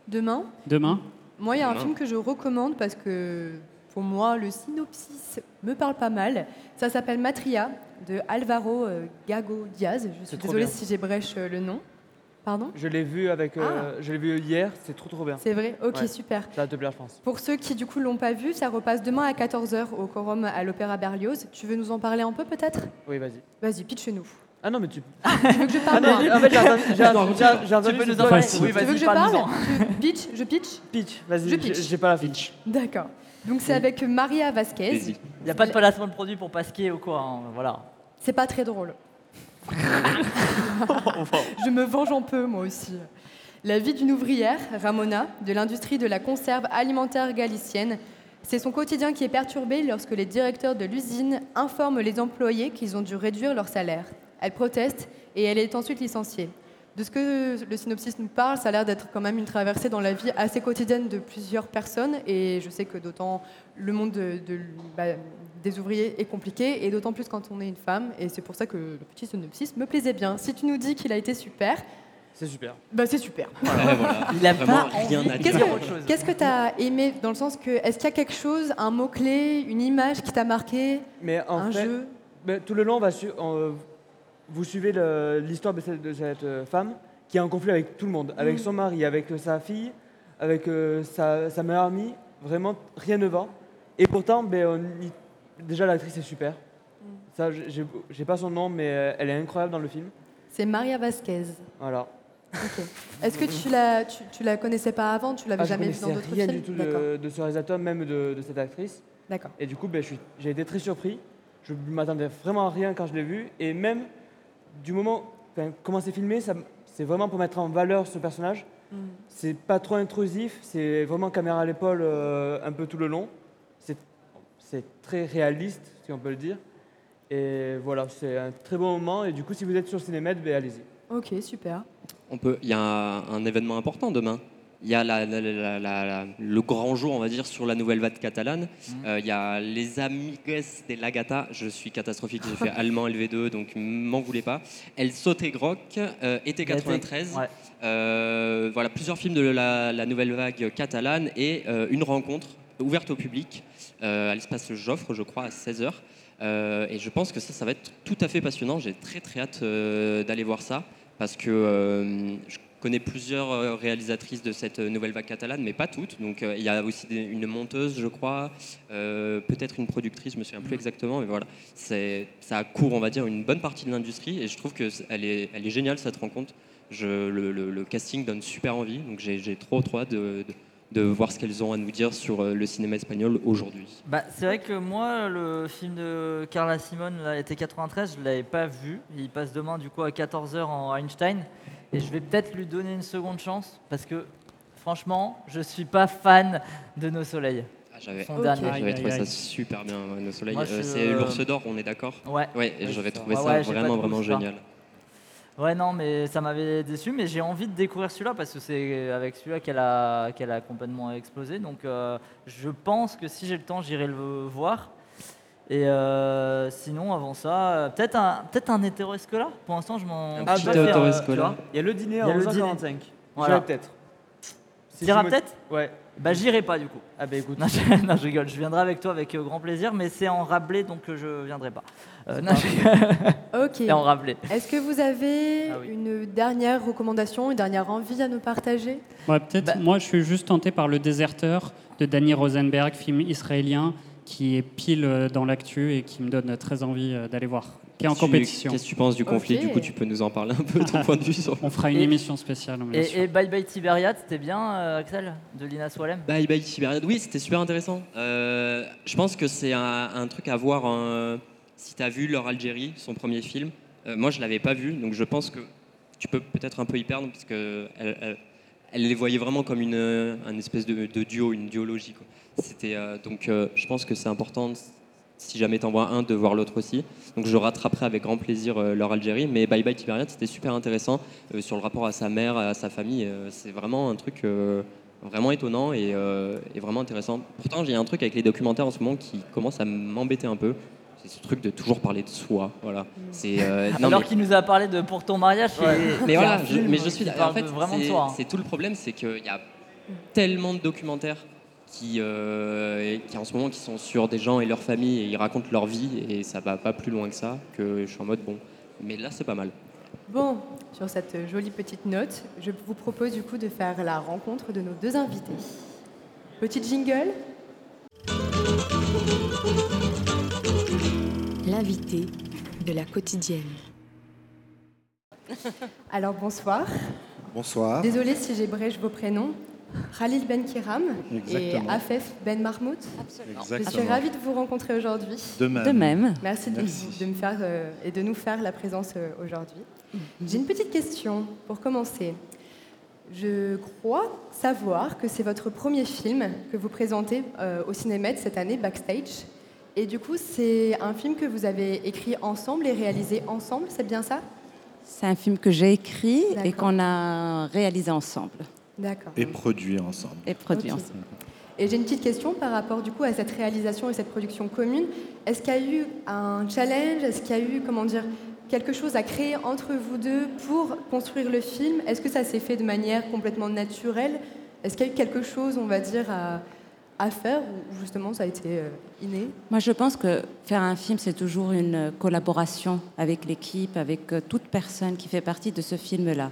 Demain, Demain? Moi, il y a un film que je recommande parce que pour moi, le synopsis me parle pas mal. Ça s'appelle Matria de Alvaro euh, Gago Diaz. Je suis désolée bien. si j'ébrèche euh, le nom. Pardon? Je l'ai vu avec, euh, je l'ai vu hier, c'est trop trop bien. C'est vrai? Ok, Ouais. super. Ça va te plaire, je pense. Pour ceux qui du coup l'ont pas vu, ça repasse demain à 14h au Quorum à l'Opéra Berlioz. Tu veux nous en parler un peu peut-être? Oui, vas-y. Vas-y, pitch-nous. Ah non, mais tu. Tu veux que je Ah parle non, moi? en fait, j'ai entendu. J'ai j'ai- j'ai Tu peux nous Tu veux que je parle? pitch Je pitch Pitch, vas-y, Je j'ai pitch. j'ai pas la fiche. D'accord. Donc c'est avec Maria Vasquez. Il n'y a pas de placement de produit pour Pasquier ou quoi. hein, Voilà. C'est pas très drôle. Je me venge un peu, moi aussi. La vie d'une ouvrière, Ramona, de l'industrie de la conserve alimentaire galicienne, c'est son quotidien qui est perturbé lorsque les directeurs de l'usine informent les employés qu'ils ont dû réduire leur salaire. Elle proteste et elle est ensuite licenciée. De ce que le synopsis nous parle, ça a l'air d'être quand même une traversée dans la vie assez quotidienne de plusieurs personnes. Et je sais que d'autant le monde de- de- bah, des ouvriers est compliqué, et d'autant plus quand on est une femme. Et c'est pour ça que le petit synopsis me plaisait bien. Si tu nous dis qu'il a été super, C'est super. bah c'est super. Voilà. Il a Vraiment pas rien à Qu'est-ce dire. que qu'est-ce que tu as aimé dans le sens que est-ce qu'il y a quelque chose, un mot clé, une image qui t'a marqué, Mais en un fait, jeu? tout le long, on va su- on, euh, vous suivez l'histoire de cette, de cette, euh, femme qui est en conflit avec tout le monde, avec Mm. son mari, avec euh, sa fille, avec euh, sa, sa meilleure amie. Vraiment, rien ne va. Et pourtant, ben, on y- déjà l'actrice est super. Ça, j'ai- pas son nom, mais elle est incroyable dans le film. C'est Maria Vasquez. Voilà. Est-ce que tu la, tu, tu la connaissais pas avant? Tu l'avais Ah, jamais vue dans d'autres rien films? du tout de, de ce réalisateur, même de, de cette actrice. D'accord. Et du coup, ben, j'ai été très surpris. Je ne m'attendais vraiment à rien quand je l'ai vu. Et même du moment, comment c'est filmé, c'est vraiment pour mettre en valeur ce personnage. Mm. C'est pas trop intrusif, c'est vraiment caméra à l'épaule euh, un peu tout le long. C'est- très réaliste, si on peut le dire. Et voilà, c'est un très bon moment. Et du coup, si vous êtes sur Cinémed, ben, allez-y. Ok, super. On peut. Il y a un, un événement important demain. Il y a la- la- la- la- la- le grand jour, on va dire, sur la nouvelle vague catalane. Euh, il y a les Amigues de la Gata. Je suis catastrophique, j'ai fait allemand LV2, donc m'en voulez pas. Elle saute et groc, euh, été 93. Ouais. Euh, voilà, plusieurs films de la, nouvelle vague catalane et euh, une rencontre ouverte au public euh, à l'espace Joffre, je crois, à 16h. et je pense que ça, ça va être tout à fait passionnant. J'ai très très hâte euh, d'aller voir ça parce que euh, je connais plusieurs euh, réalisatrices de cette nouvelle vague catalane, mais pas toutes. Donc euh, il y a aussi des- une monteuse, je crois, euh, peut-être une productrice, je me souviens plus exactement, mais voilà, ça court, on va dire, une bonne partie de l'industrie et je trouve que c'est- elle est, elle est géniale cette rencontre. Je, le, le- le casting donne super envie, donc j'ai trop trop hâte de, de- de voir ce qu'elles ont à nous dire sur euh, le cinéma espagnol aujourd'hui. Bah, c'est vrai que moi, le film de Carla Simone, là, été 93, je ne l'avais pas vu. Il passe demain du coup à 14h en Einstein. Et je vais peut-être lui donner une seconde chance parce que franchement, je suis pas fan de Nos Soleils. Ah, J'avais Son dernier. J'avais aïe, trouvé ça super bien, euh, Nos Soleils. Moi, je Euh, c'est euh, l'ours d'or, on est d'accord Ouais. Ouais, et j'avais trouvé Ouais, ça ouais, j'ai pas vraiment, de vraiment goût, ça. génial. Ouais, non, mais ça m'avait déçu, mais j'ai envie de découvrir celui-là parce que c'est avec celui-là qu'elle a, qu'elle a complètement explosé. Donc, euh, je pense que si j'ai le temps, j'irai le voir. Et euh, sinon, avant ça, euh, peut-être un, peut-être un hétéro Escola. Pour l'instant, je m'en. Un je petit euh, Escola. tu vois. Il y a le dîner Il y à a le 11h45. Voilà. J'irai peut-être. Si T'iras peut-être Ouais. Bah, j'irai pas du coup. Ah bah écoute. Non je, non, je rigole. Je viendrai avec toi avec euh, grand plaisir, mais c'est en rablé, donc je viendrai pas. Euh, non, je rigole. Ok. c'est en rablé. Est-ce que vous avez Ah oui. une dernière recommandation, une dernière envie à nous partager? Ouais, peut-être. Bah- Moi, je suis juste tenté par Le Déserteur de Danny Rosenberg, film israélien qui est pile euh, dans l'actu et qui me donne très envie euh, d'aller voir. Qui est en Qu'est-ce que tu- compétition. Qu'est-ce que tu penses du conflit. Du coup, tu peux nous en parler un peu, ton point de vue sur. On fera une Et- émission spéciale. bien sûr. Et, et Bye Bye Tibériade, c'était bien, euh, Axel, de Lina Swalem Bye bye Tibériade. Oui, c'était super intéressant. Euh, je pense que c'est un, un truc à voir si tu as vu Leur Algérie, son premier film. Euh, moi, je l'avais pas vu, donc je pense que tu peux peut-être un peu y perdre parce que elle, elle- elle les voyait vraiment comme une, euh, un espèce de, de duo, une duologie. quoi. C'était euh, donc, euh, je pense que c'est important. Si jamais t'en vois un, de voir l'autre aussi. Donc je rattraperai avec grand plaisir euh, Leur Algérie. Mais Bye Bye Tibériade, c'était super intéressant euh, sur le rapport à sa mère, à sa famille. euh, c'est vraiment un truc vraiment étonnant et, et vraiment intéressant. Pourtant, j'ai un truc avec les documentaires en ce moment qui commence à m'embêter un peu. C'est ce truc de toujours parler de soi. Voilà. C'est euh, non, Alors mais- qu'il nous a parlé de Pour ton mariage, qui mais voilà, je, mais je suis en fait de- vraiment de c'est- soi. hein. C'est tout le problème, c'est qu'il y a tellement de documentaires qui, euh, qui en ce moment qui sont sur des gens et leurs familles et ils racontent leur vie et ça va pas plus loin que ça que je suis en mode bon. Mais là c'est pas mal. Bon, sur cette jolie petite note, je vous propose du coup de faire la rencontre de nos deux invités. Petit jingle L'invité de la quotidienne. Alors bonsoir. Bonsoir. Désolée si j'ébrèche vos prénoms. Khalil Ben Kiram et. Afef Ben Mahmoud. Je suis ravie de vous rencontrer aujourd'hui. De même. De même. Merci, de- Merci. De, me faire euh, et de nous faire la présence euh, aujourd'hui. J'ai une petite question pour commencer. Je crois savoir que c'est votre premier film que vous présentez euh, au Cinémède cette année, Backstage. Et du coup, c'est un film que vous avez écrit ensemble et réalisé ensemble, c'est bien ça? C'est un film que j'ai écrit et qu'on a réalisé ensemble D'accord. Et produit ensemble. et produit ensemble. Et j'ai une petite question par rapport du coup à cette réalisation et cette production commune. Est-ce qu'il y a eu un challenge? Est-ce qu'il y a eu, comment dire, quelque chose à créer entre vous deux pour construire le film? Est-ce que ça s'est fait de manière complètement naturelle? Est-ce qu'il y a eu quelque chose, on va dire, à, à faire ou justement ça a été euh, inné? Moi, je pense que faire un film, c'est toujours une collaboration avec l'équipe, avec euh, toute personne qui fait partie de ce film-là.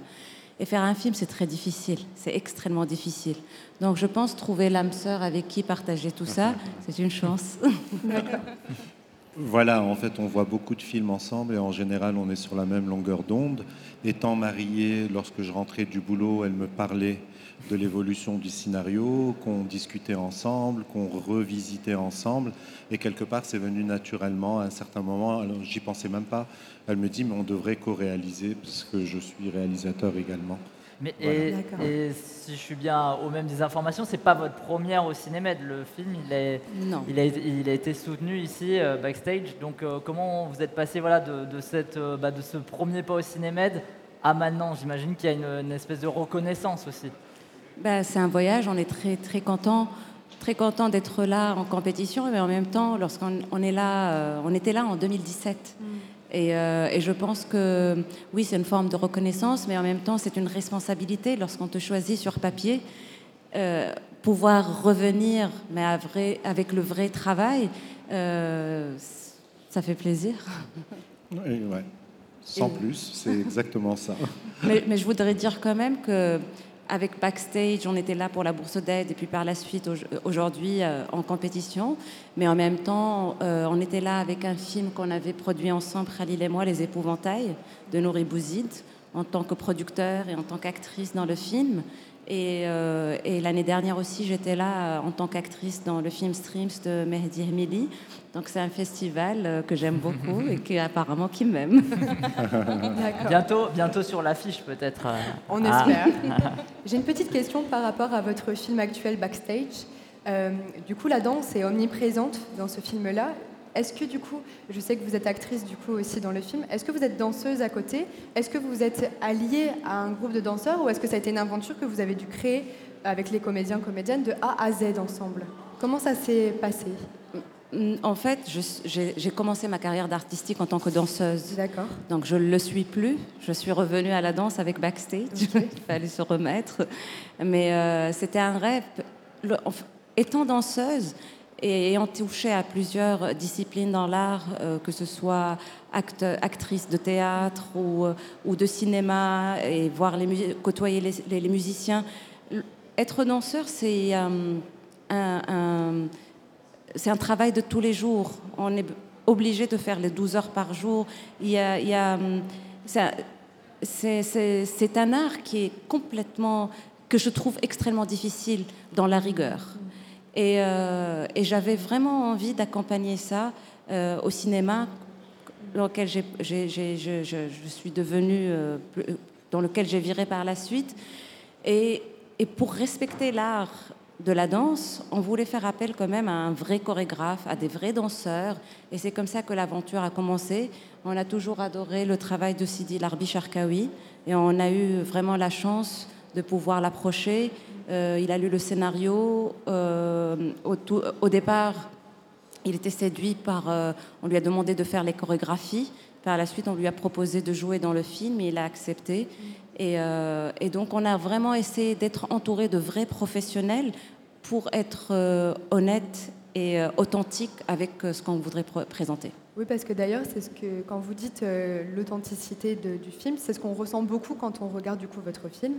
Et faire un film, c'est très difficile, c'est extrêmement difficile. Donc, je pense trouver l'âme sœur avec qui partager tout ça, c'est une chance. Voilà, en fait, on voit beaucoup de films ensemble et en général, on est sur la même longueur d'onde. Étant marié, lorsque je rentrais du boulot, elle me parlait de l'évolution du scénario, qu'on discutait ensemble, qu'on revisitait ensemble. Et quelque part, c'est venu naturellement à un certain moment. Alors, j'y pensais même pas. Elle me dit, mais on devrait co-réaliser, parce que je suis réalisateur également. Mais Voilà. et, si je suis bien au même des informations, c'est pas votre première au Cinémède. Le film, il, est, Non. il, a, été- il a été soutenu ici, euh, backstage. Donc, euh, comment vous êtes passé voilà, de, de cette, euh, bah, de ce premier pas au Cinémède à maintenant? J'imagine qu'il y a une, une espèce de reconnaissance aussi. Ben, c'est un voyage, on est très très content, très content d'être là en compétition, mais en même temps, lorsqu'on on est là, euh, on était là en 2017. Et, euh, et je pense que oui, c'est une forme de reconnaissance, mais en même temps, c'est une responsabilité lorsqu'on te choisit sur papier. euh, pouvoir revenir, mais vrai- avec le vrai travail, euh, ça fait plaisir. Et ouais. Sans Et- plus, c'est exactement ça. Mais, mais je voudrais dire quand même que avec Backstage, on était là pour la bourse d'aide et puis par la suite au- aujourd'hui euh, en compétition. Mais en même temps, euh, on était là avec un film qu'on avait produit ensemble, Khalil et moi, Les Épouvantails, de Nouri Bouzid, en tant que producteur et en tant qu'actrice dans le film. Et, euh, et l'année dernière aussi, j'étais là en tant qu'actrice dans le film Streams de Mehdi Emili. Donc c'est un festival euh, que j'aime beaucoup et qui apparemment qui m'aime. D'accord. Bientôt, bientôt sur l'affiche, peut-être. euh. On Ah. espère. J'ai une petite question par rapport à votre film actuel Backstage. Euh, du coup, la danse est omniprésente dans ce film-là. Est-ce que du coup, je sais que vous êtes actrice du coup aussi dans le film, est-ce que vous êtes danseuse à côté? Est-ce que vous êtes alliée à un groupe de danseurs ou est-ce que ça a été une aventure que vous avez dû créer avec les comédiens, comédiennes de A à Z ensemble? Comment ça s'est passé? En fait, j'ai commencé ma carrière d'artistique en tant que danseuse. D'accord. Donc je ne le suis plus. Je suis revenue à la danse avec Backstage. Il fallait se remettre. Mais euh, c'était un rêve. Le- étant danseuse et ayant touché à plusieurs disciplines dans l'art, euh, que ce soit acte- actrice de théâtre ou, euh, ou de cinéma, et voir les côtoyer les, les- les musiciens, être danseur, c'est euh, un- un c'est un travail de tous les jours. On est obligé de faire les 12 heures par jour. Il y a, hum, c'est, un art qui est complètement, que je trouve extrêmement difficile dans la rigueur. Et, euh, j'avais vraiment envie d'accompagner ça euh, au cinéma, dans lequel je, suis devenue, euh, dans lequel j'ai viré par la suite. Et pour respecter l'art de la danse, on voulait faire appel quand même à un vrai chorégraphe, à des vrais danseurs. Et c'est comme ça que l'aventure a commencé. On a toujours adoré le travail de Sidi Larbi Sharkawi. Et on a eu vraiment la chance de pouvoir l'approcher. Euh, il a lu le scénario. Euh, au, départ, il était séduit par. euh, on lui a demandé de faire les chorégraphies. Par la suite, on lui a proposé de jouer dans le film et il a accepté. Et, euh, et donc, on a vraiment essayé d'être entouré de vrais professionnels pour être euh, honnête et euh, authentique avec ce qu'on voudrait pr- présenter. Oui, parce que d'ailleurs, c'est ce que quand vous dites l'authenticité du film, c'est ce qu'on ressent beaucoup quand on regarde du coup votre film.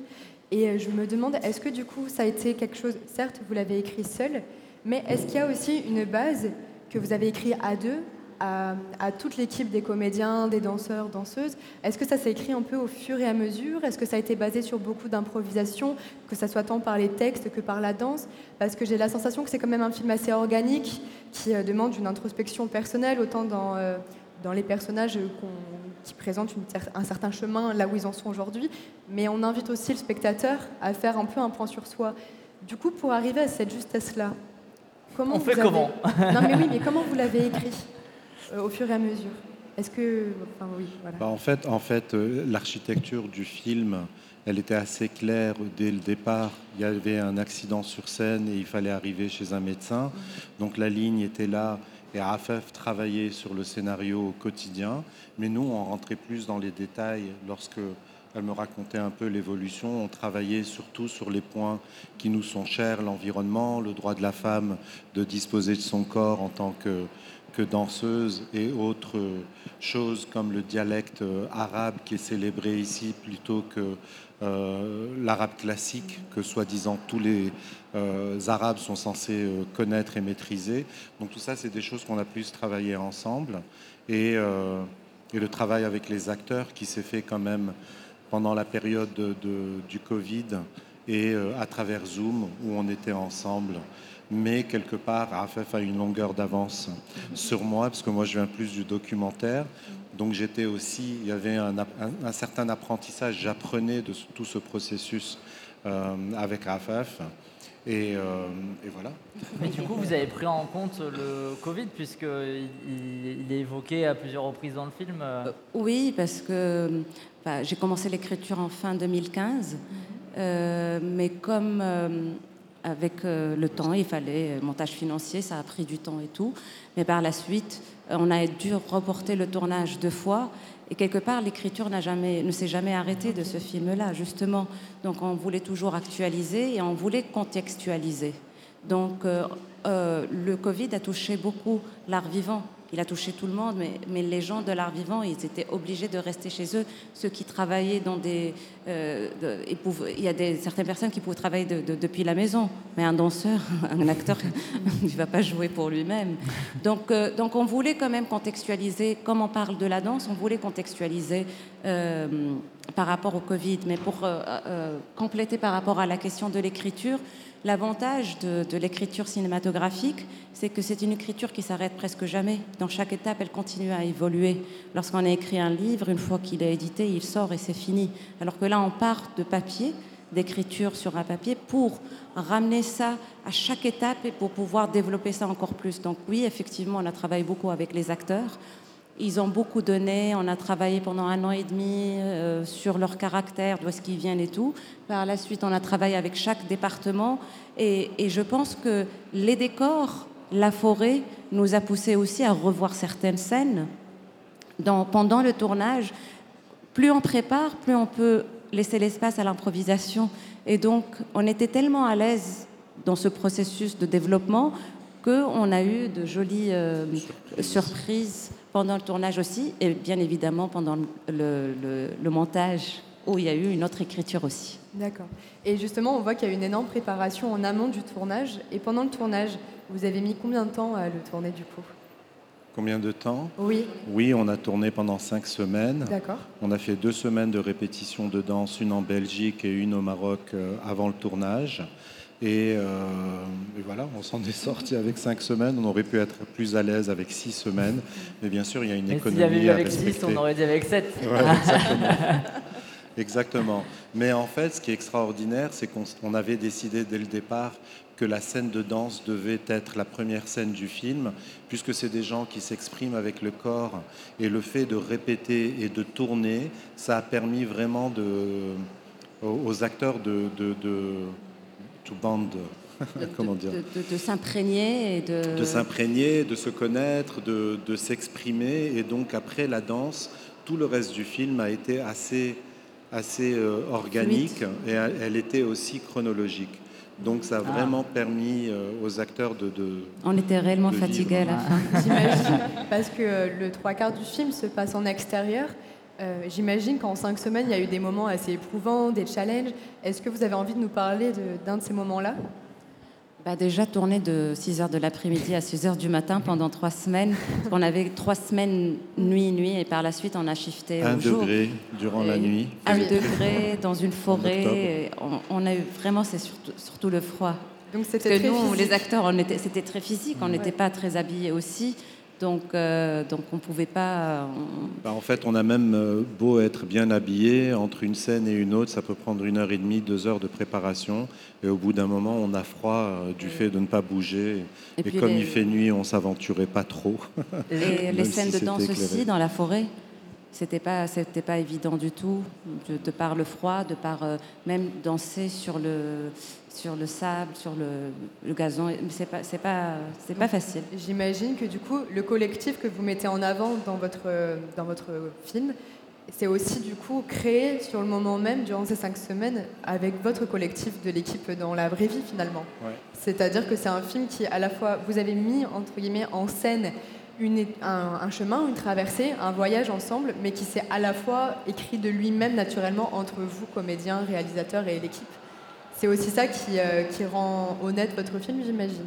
Et je me demande, est-ce que du coup, ça a été quelque chose Certes, vous l'avez écrit seul, mais est-ce qu'il y a aussi une base que vous avez écrit à deux, à, à toute l'équipe des comédiens, des danseurs, danseuses. Est-ce que ça s'est écrit un peu au fur et à mesure? Est-ce que ça a été basé sur beaucoup d'improvisation, que ça soit tant par les textes que par la danse? Parce que j'ai la sensation que c'est quand même un film assez organique, qui euh, demande une introspection personnelle, autant dans, euh, dans les personnages qui présentent une un certain chemin là où ils en sont aujourd'hui, mais on invite aussi le spectateur à faire un peu un point sur soi. Du coup, pour arriver à cette justesse-là, comment On vous fait avez- comment? Non, mais oui, mais comment vous l'avez écrit? Au fur et à mesure Est-ce que, enfin oui. Bah, en fait, en fait euh, l'architecture du film, elle était assez claire dès le départ. Il y avait un accident sur scène et il fallait arriver chez un médecin. Donc la ligne était là et Afef travaillait sur le scénario au quotidien. Mais nous, on rentrait plus dans les détails lorsque elle me racontait un peu l'évolution. On travaillait surtout sur les points qui nous sont chers, l'environnement, le droit de la femme de disposer de son corps en tant que, que danseuse et autres choses comme le dialecte euh, arabe qui est célébré ici plutôt que euh, l'arabe classique que soi-disant tous les euh, arabes sont censés connaître et maîtriser. Donc tout ça, c'est des choses qu'on a plus travaillé ensemble et, et le travail avec les acteurs qui s'est fait quand même pendant la période de- du Covid et à travers Zoom où on était ensemble. Mais quelque part, Rafef a une longueur d'avance sur moi parce que moi je viens plus du documentaire. Donc j'étais aussi, il y avait un, app- un- un certain apprentissage, j'apprenais de tout ce processus euh, avec Rafef. Et, euh, et voilà. Mais du coup, vous avez pris en compte le Covid, puisqu'il il, est évoqué à plusieurs reprises dans le film. euh. Oui, parce que bah, j'ai commencé l'écriture en fin 2015, euh, mais comme euh, avec euh, le temps, il fallait euh, montage financier, ça a pris du temps et tout. Mais par la suite, euh, on a dû reporter le tournage deux fois. Et quelque part, l'écriture ne s'est jamais arrêtée de ce film-là, justement. Donc on voulait toujours actualiser et on voulait contextualiser. Donc le Covid a touché beaucoup l'art vivant. Il a touché tout le monde, mais, les gens de l'art vivant, ils étaient obligés de rester chez eux. Ceux qui travaillaient dans des... euh, il y a des, certaines personnes qui pouvaient travailler de- de- depuis la maison, mais un danseur, un acteur, il ne va pas jouer pour lui-même. Donc, euh, donc on voulait quand même contextualiser, comme on parle de la danse, on voulait contextualiser euh, par rapport au Covid, mais pour compléter par rapport à la question de l'écriture, L'avantage de, l'écriture cinématographique, c'est que c'est une écriture qui s'arrête presque jamais. Dans chaque étape, elle continue à évoluer. Lorsqu'on a écrit un livre, une fois qu'il est édité, il sort et c'est fini. Alors que là, on part de papier, d'écriture sur un papier, pour ramener ça à chaque étape et pour pouvoir développer ça encore plus. Donc oui, effectivement, on a travaillé beaucoup avec les acteurs. Ils ont beaucoup donné. On a travaillé pendant un an et demi euh, sur leur caractère, d'où est-ce qu'ils viennent et tout. Par la suite, on a travaillé avec chaque département. Et, et je pense que les décors, la forêt, nous a poussé aussi à revoir certaines scènes. Dans- pendant le tournage, plus on prépare, plus on peut laisser l'espace à l'improvisation. Et donc, on était tellement à l'aise dans ce processus de développement qu'on a eu de jolies euh, surprises pendant le tournage aussi, et bien évidemment pendant le, le- le montage, où il y a eu une autre écriture aussi. D'accord. Et justement, on voit qu'il y a une énorme préparation en amont du tournage. Et pendant le tournage, vous avez mis combien de temps à le tourner du coup? Combien de temps? Oui, Oui, on a tourné pendant cinq semaines. d'accord. On a fait deux semaines de répétition de danse, une en Belgique et une au Maroc euh, avant le tournage. Et, euh, et voilà, on s'en est sorti avec cinq semaines. On aurait pu être plus à l'aise avec six semaines. Mais bien sûr, il y a une Mais s'il économie y avait eu avec 6, respecter. on aurait dit avec 7. Ouais, exactement. Exactement. Mais en fait, ce qui est extraordinaire, c'est qu'on on avait décidé dès le départ que la scène de danse devait être la première scène du film, puisque c'est des gens qui s'expriment avec le corps. Et le fait de répéter et de tourner, ça a permis vraiment de, aux, aux acteurs de, de, de comment dire, de, de- de s'imprégner et de... de s'imprégner, de se connaître, de, de s'exprimer. Et donc après la danse, tout le reste du film a été assez, assez euh, organique et elle, elle était aussi chronologique. Donc ça a Ah. vraiment permis euh, aux acteurs de... de- On était réellement fatigués à la fin. J'imagine, parce que euh, le trois quarts du film se passe en extérieur. Euh, J'imagine qu'en cinq semaines, il y a eu des moments assez éprouvants, des challenges. Est-ce que vous avez envie de nous parler d'un de, ces moments-là? Bah déjà tourné de 6h de l'après-midi à 6h du matin pendant trois semaines. Parce qu'on avait trois semaines nuit, nuit, et par la suite on a shifté un au jour. degré durant la nuit. Un degré dans une forêt. On, on a eu vraiment, c'est surtout, surtout le froid. Donc Parce c'était que très nous, physique. les acteurs, on était, c'était très physique. On n'était Ouais. pas très habillés aussi. Donc, euh, donc on pouvait pas. on- Bah, en fait, on a même euh, beau être bien habillé, entre une scène et une autre, ça peut prendre une heure et demie, deux heures de préparation. Et au bout d'un moment, on a froid euh, du fait de ne pas bouger. Et comme les- il fait nuit, on s'aventurait pas trop. Et les si scènes de danse éclairé. aussi dans la forêt, c'était pas, c'était pas évident du tout, de, de par le froid, de par euh, même danser sur le, sur le sable, sur le, le gazon. C'est pas, c'est pas, c'est pas facile. J'imagine que du coup, le collectif que vous mettez en avant dans votre, dans votre film, c'est aussi du coup créé sur le moment même, durant ces cinq semaines, avec votre collectif de l'équipe dans la vraie vie finalement. Ouais. C'est-à-dire que c'est un film qui, à la fois, vous avez mis entre guillemets en scène une un, un chemin, une traversée, un voyage ensemble, mais qui s'est à la fois écrit de lui-même naturellement entre vous, comédiens, réalisateurs et l'équipe. C'est aussi ça qui, euh, qui rend honnête votre film, j'imagine.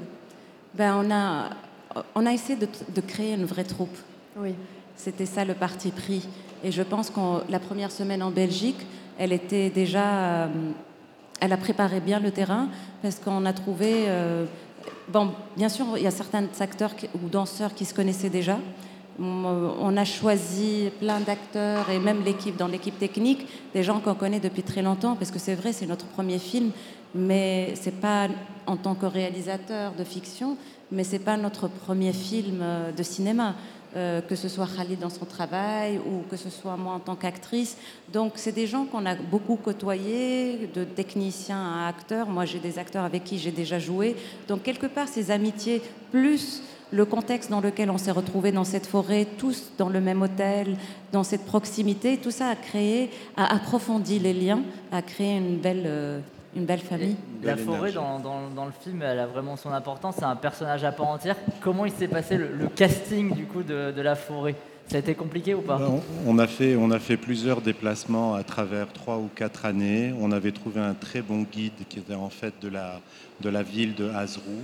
Ben, on a, on a essayé de, de créer une vraie troupe. Oui. C'était ça le parti pris. Et je pense que la première semaine en Belgique, elle était déjà. euh, elle a préparé bien le terrain parce qu'on a trouvé. euh, bien sûr, il y a certains acteurs ou danseurs qui se connaissaient déjà. On on a choisi plein d'acteurs et même l'équipe, dans l'équipe technique, des gens qu'on connaît depuis très longtemps, parce que c'est vrai, c'est notre premier film, mais c'est pas en tant que réalisateur de fiction, mais c'est pas notre premier film euh, de cinéma. Euh, que ce soit Khalid dans son travail ou que ce soit moi en tant qu'actrice. Donc, c'est des gens qu'on a beaucoup côtoyés, de techniciens à acteurs. Moi, j'ai des acteurs avec qui j'ai déjà joué. Donc, quelque part, ces amitiés, plus le contexte dans lequel on s'est retrouvés dans cette forêt, tous dans le même hôtel, dans cette proximité, tout ça a créé, a approfondi les liens, a créé une belle, euh, une belle famille. La Belle forêt dans, dans- dans le film, elle a vraiment son importance. C'est un personnage à part entière. Comment il s'est passé le, le casting du coup de, de la forêt? Ça a été compliqué ou pas? Ben, on, on a fait, on a fait plusieurs déplacements à travers trois ou quatre années. On avait trouvé un très bon guide qui était en fait de la, de la ville de Hazrou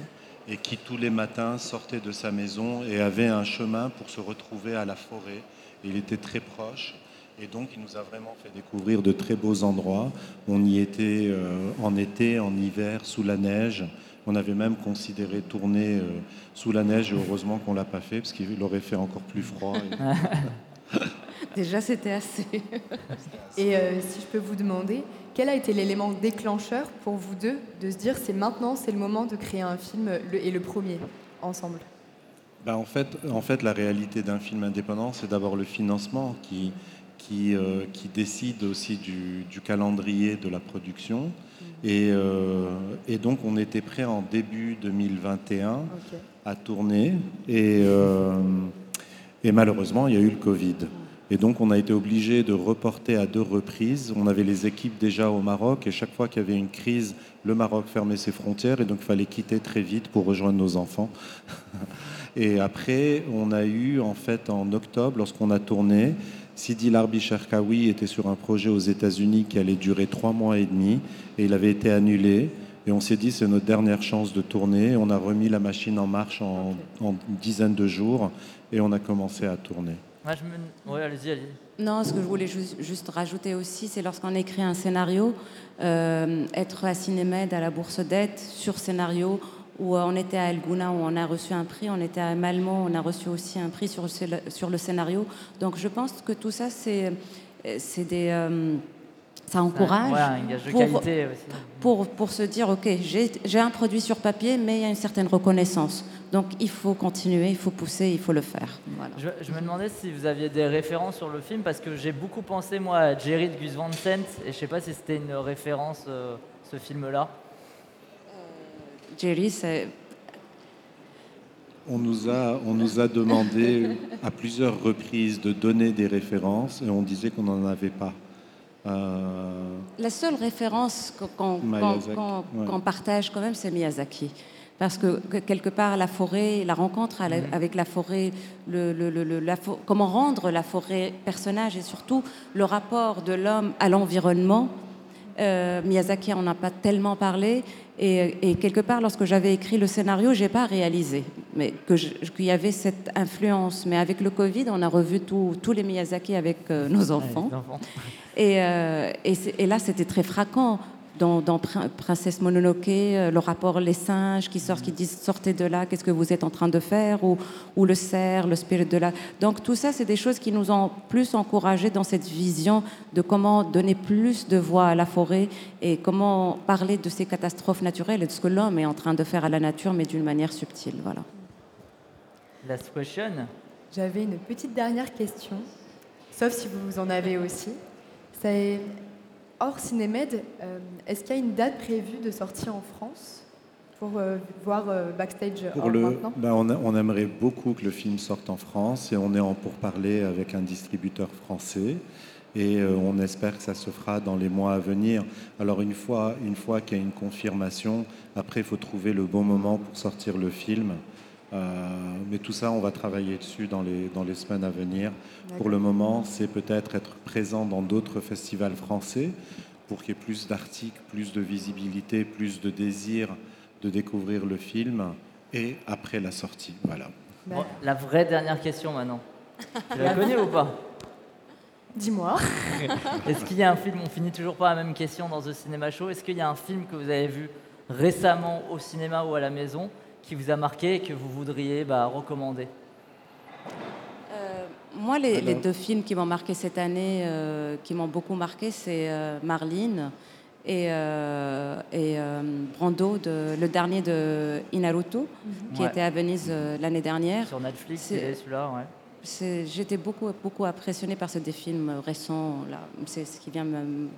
et qui tous les matins sortait de sa maison et avait un chemin pour se retrouver à la forêt. Il était très proche. Et donc, il nous a vraiment fait découvrir de très beaux endroits. On y était euh, en été, en hiver, sous la neige. On avait même considéré tourner euh, sous la neige, et heureusement qu'on ne l'a pas fait, parce qu'il aurait fait encore plus froid. Et- Déjà, c'était assez. Et euh, si je peux vous demander, quel a été l'élément déclencheur pour vous deux de se dire c'est maintenant, c'est le moment de créer un film le- et le premier ensemble? Ben, en, fait, en fait, la réalité d'un film indépendant, c'est d'abord le financement qui, qui, euh, qui décide aussi du, du calendrier de la production. Et, euh, et donc, on était prêt en début 2021 Ok. à tourner. Et, euh, et malheureusement, il y a eu le Covid. Et donc, on a été obligé de reporter à deux reprises. On avait les équipes déjà au Maroc, et chaque fois qu'il y avait une crise, le Maroc fermait ses frontières, et donc il fallait quitter très vite pour rejoindre nos enfants. Et après, on a eu, en fait, en octobre, lorsqu'on a tourné, Sidi Larbi Cherkaoui était sur un projet aux États-Unis qui allait durer trois mois et demi, et il avait été annulé. Et on s'est dit, c'est notre dernière chance de tourner. On a remis la machine en marche en, en une dizaine de jours, et on a commencé à tourner. Ouais, je me... ouais, allez-y, allez-y. Non, ce que je voulais ju- juste rajouter aussi, c'est lorsqu'on écrit un scénario, euh, être à Cinémed, à la Bourse d'Aide, sur scénario, où euh, on était à El Gouna, où on a reçu un prix, on était à Malmont, on a reçu aussi un prix sur sur le scénario. Donc je pense que tout ça, c'est des... euh, ça encourage Ouais, un gage de pour- qualité aussi. pour, pour se dire, OK, j'ai un produit sur papier, mais il y a une certaine reconnaissance. Donc il faut continuer, il faut pousser, il faut le faire. Voilà. Je, je me demandais si vous aviez des références sur le film parce que j'ai beaucoup pensé moi à Jerry de Gus Van Sant et je sais pas si c'était une référence euh, ce film-là. Jerry, c'est On nous, a, on nous a demandé à plusieurs reprises de donner des références et on disait qu'on n'en avait pas. Euh, La seule référence qu'on partage quand même, c'est Miyazaki. Parce que, que quelque part, la forêt, la rencontre avec la forêt, le, le- le- le- la fo- comment rendre la forêt personnage et surtout le rapport de l'homme à l'environnement. Euh, Miyazaki en a pas tellement parlé et, et quelque part, lorsque j'avais écrit le scénario, j'ai pas réalisé mais qu'il y avait cette influence. Mais avec le Covid, on a revu tous les Miyazaki avec euh, nos enfants. Et, euh, et là, c'était très frappant. Dans, dans Prin- Princesse Mononoke, euh, le rapport les singes qui sortent, qui disent sortez de là, qu'est-ce que vous êtes en train de faire, ou, ou le cerf, le spirit de là. Donc tout ça, c'est des choses qui nous ont plus encouragés dans cette vision de comment donner plus de voix à la forêt et comment parler de ces catastrophes naturelles et de ce que l'homme est en train de faire à la nature, mais d'une manière subtile. Voilà. Last question. J'avais une petite dernière question, sauf si vous en avez aussi. C'est hors Cinémed, euh, est-ce qu'il y a une date prévue de sortie en France pour euh, voir euh, backstage Pour hors le, maintenant? ben, on, a- on aimerait beaucoup que le film sorte en France et on est en pourparlers avec un distributeur français et euh, on espère que ça se fera dans les mois à venir. Alors une fois, une fois qu'il y a une confirmation, après il faut trouver le bon moment pour sortir le film. Euh, mais tout ça, on va travailler dessus dans les, dans les semaines à venir. Pour le moment, c'est peut-être être présent dans d'autres festivals français pour qu'il y ait plus d'articles, plus de visibilité, plus de désir de découvrir le film et après la sortie. Voilà. Bon, la vraie dernière question maintenant. Tu la connais ou pas? Dis-moi. Est-ce qu'il y a un film, on finit toujours pas la même question dans The Cinema Show, est-ce qu'il y a un film que vous avez vu récemment au cinéma ou à la maison qui vous a marqué et que vous voudriez bah, recommander? Euh, moi, les, deux films qui m'ont marqué cette année, euh, qui m'ont beaucoup marqué, c'est euh, Marlene et, euh, et euh, Brando, de- le dernier de Inaruto, qui Ouais. était à Venise euh, l'année dernière. Sur Netflix, C'est- celui-là, ouais. J'étais beaucoup, beaucoup impressionnée par ce des films récents. Là. C'est ce qui vient me...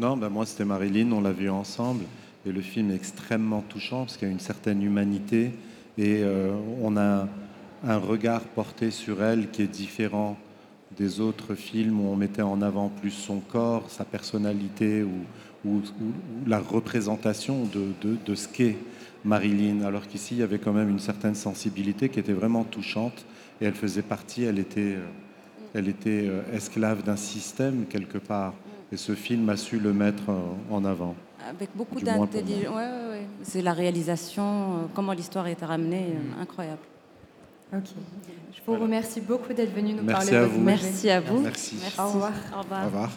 Non, ben moi c'était Marilyn, on l'a vu ensemble et le film est extrêmement touchant parce qu'il y a une certaine humanité et euh, on a un regard porté sur elle qui est différent des autres films où on mettait en avant plus son corps, sa personnalité ou, la représentation de, ce qu'est Marilyn, alors qu'ici il y avait quand même une certaine sensibilité qui était vraiment touchante et elle faisait partie, elle était, euh, euh, esclave d'un système quelque part. Et ce film a su le mettre en avant. Avec beaucoup d'intelligence. Ouais, ouais, ouais. C'est la réalisation, euh, comment l'histoire a été ramenée, euh, incroyable. Ok. Je vous remercie beaucoup d'être venu nous Merci parler à de vous. Merci à vous. Merci. Au revoir. Au revoir. Au revoir.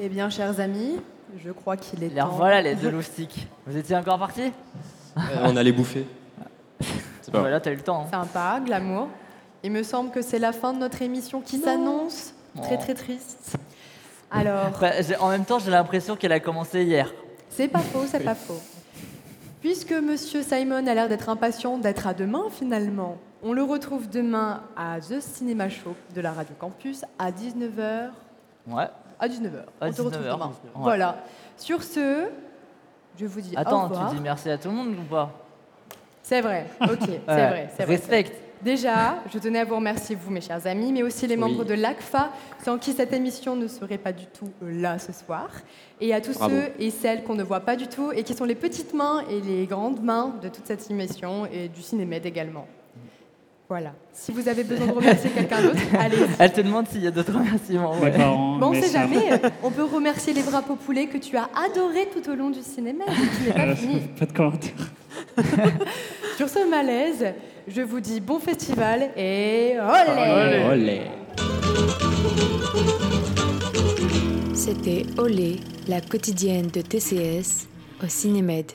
Eh bien, chers amis, je crois qu'il est Les temps. revoilà les deux loustiques. Vous étiez encore partis? Euh, on allait bouffer. C'est pas Voilà, t'as eu le temps. hein. Sympa, glamour. Il me semble que c'est la fin de notre émission qui s'annonce. Très Oh. très triste. Alors, Bah, en même temps, j'ai l'impression qu'elle a commencé hier. c'est pas faux, c'est pas faux. Puisque Monsieur Simon a l'air d'être impatient d'être à demain finalement, on le retrouve demain à The Cinema Show de la Radio Campus à 19h. Ouais. À 19h. À on se retrouve 19h. demain. Ouais. Voilà. Sur ce, je vous dis au Attends, revoir. tu dis merci à tout le monde ou pas? C'est vrai, ok, c'est vrai, c'est vrai. Respecte. Déjà, je tenais à vous remercier, vous, mes chers amis, mais aussi les membres de l'ACFA, sans qui cette émission ne serait pas du tout euh, là ce soir. Et à tous Bravo. ceux et celles qu'on ne voit pas du tout et qui sont les petites mains et les grandes mains de toute cette émission et du Cinémed également. Voilà. Si vous avez besoin de remercier quelqu'un d'autre, allez. Elle te demande s'il y a d'autres remerciements. Ouais. parents, Bon, on sait jamais, euh, on peut remercier les bras populés que tu as adorés tout au long du Cinémed et qui pas Euh, fini. pas de commentaires. Sur ce malaise, je vous dis bon festival et olé Olé. C'était Olé, la quotidienne de TCS au Cinémed.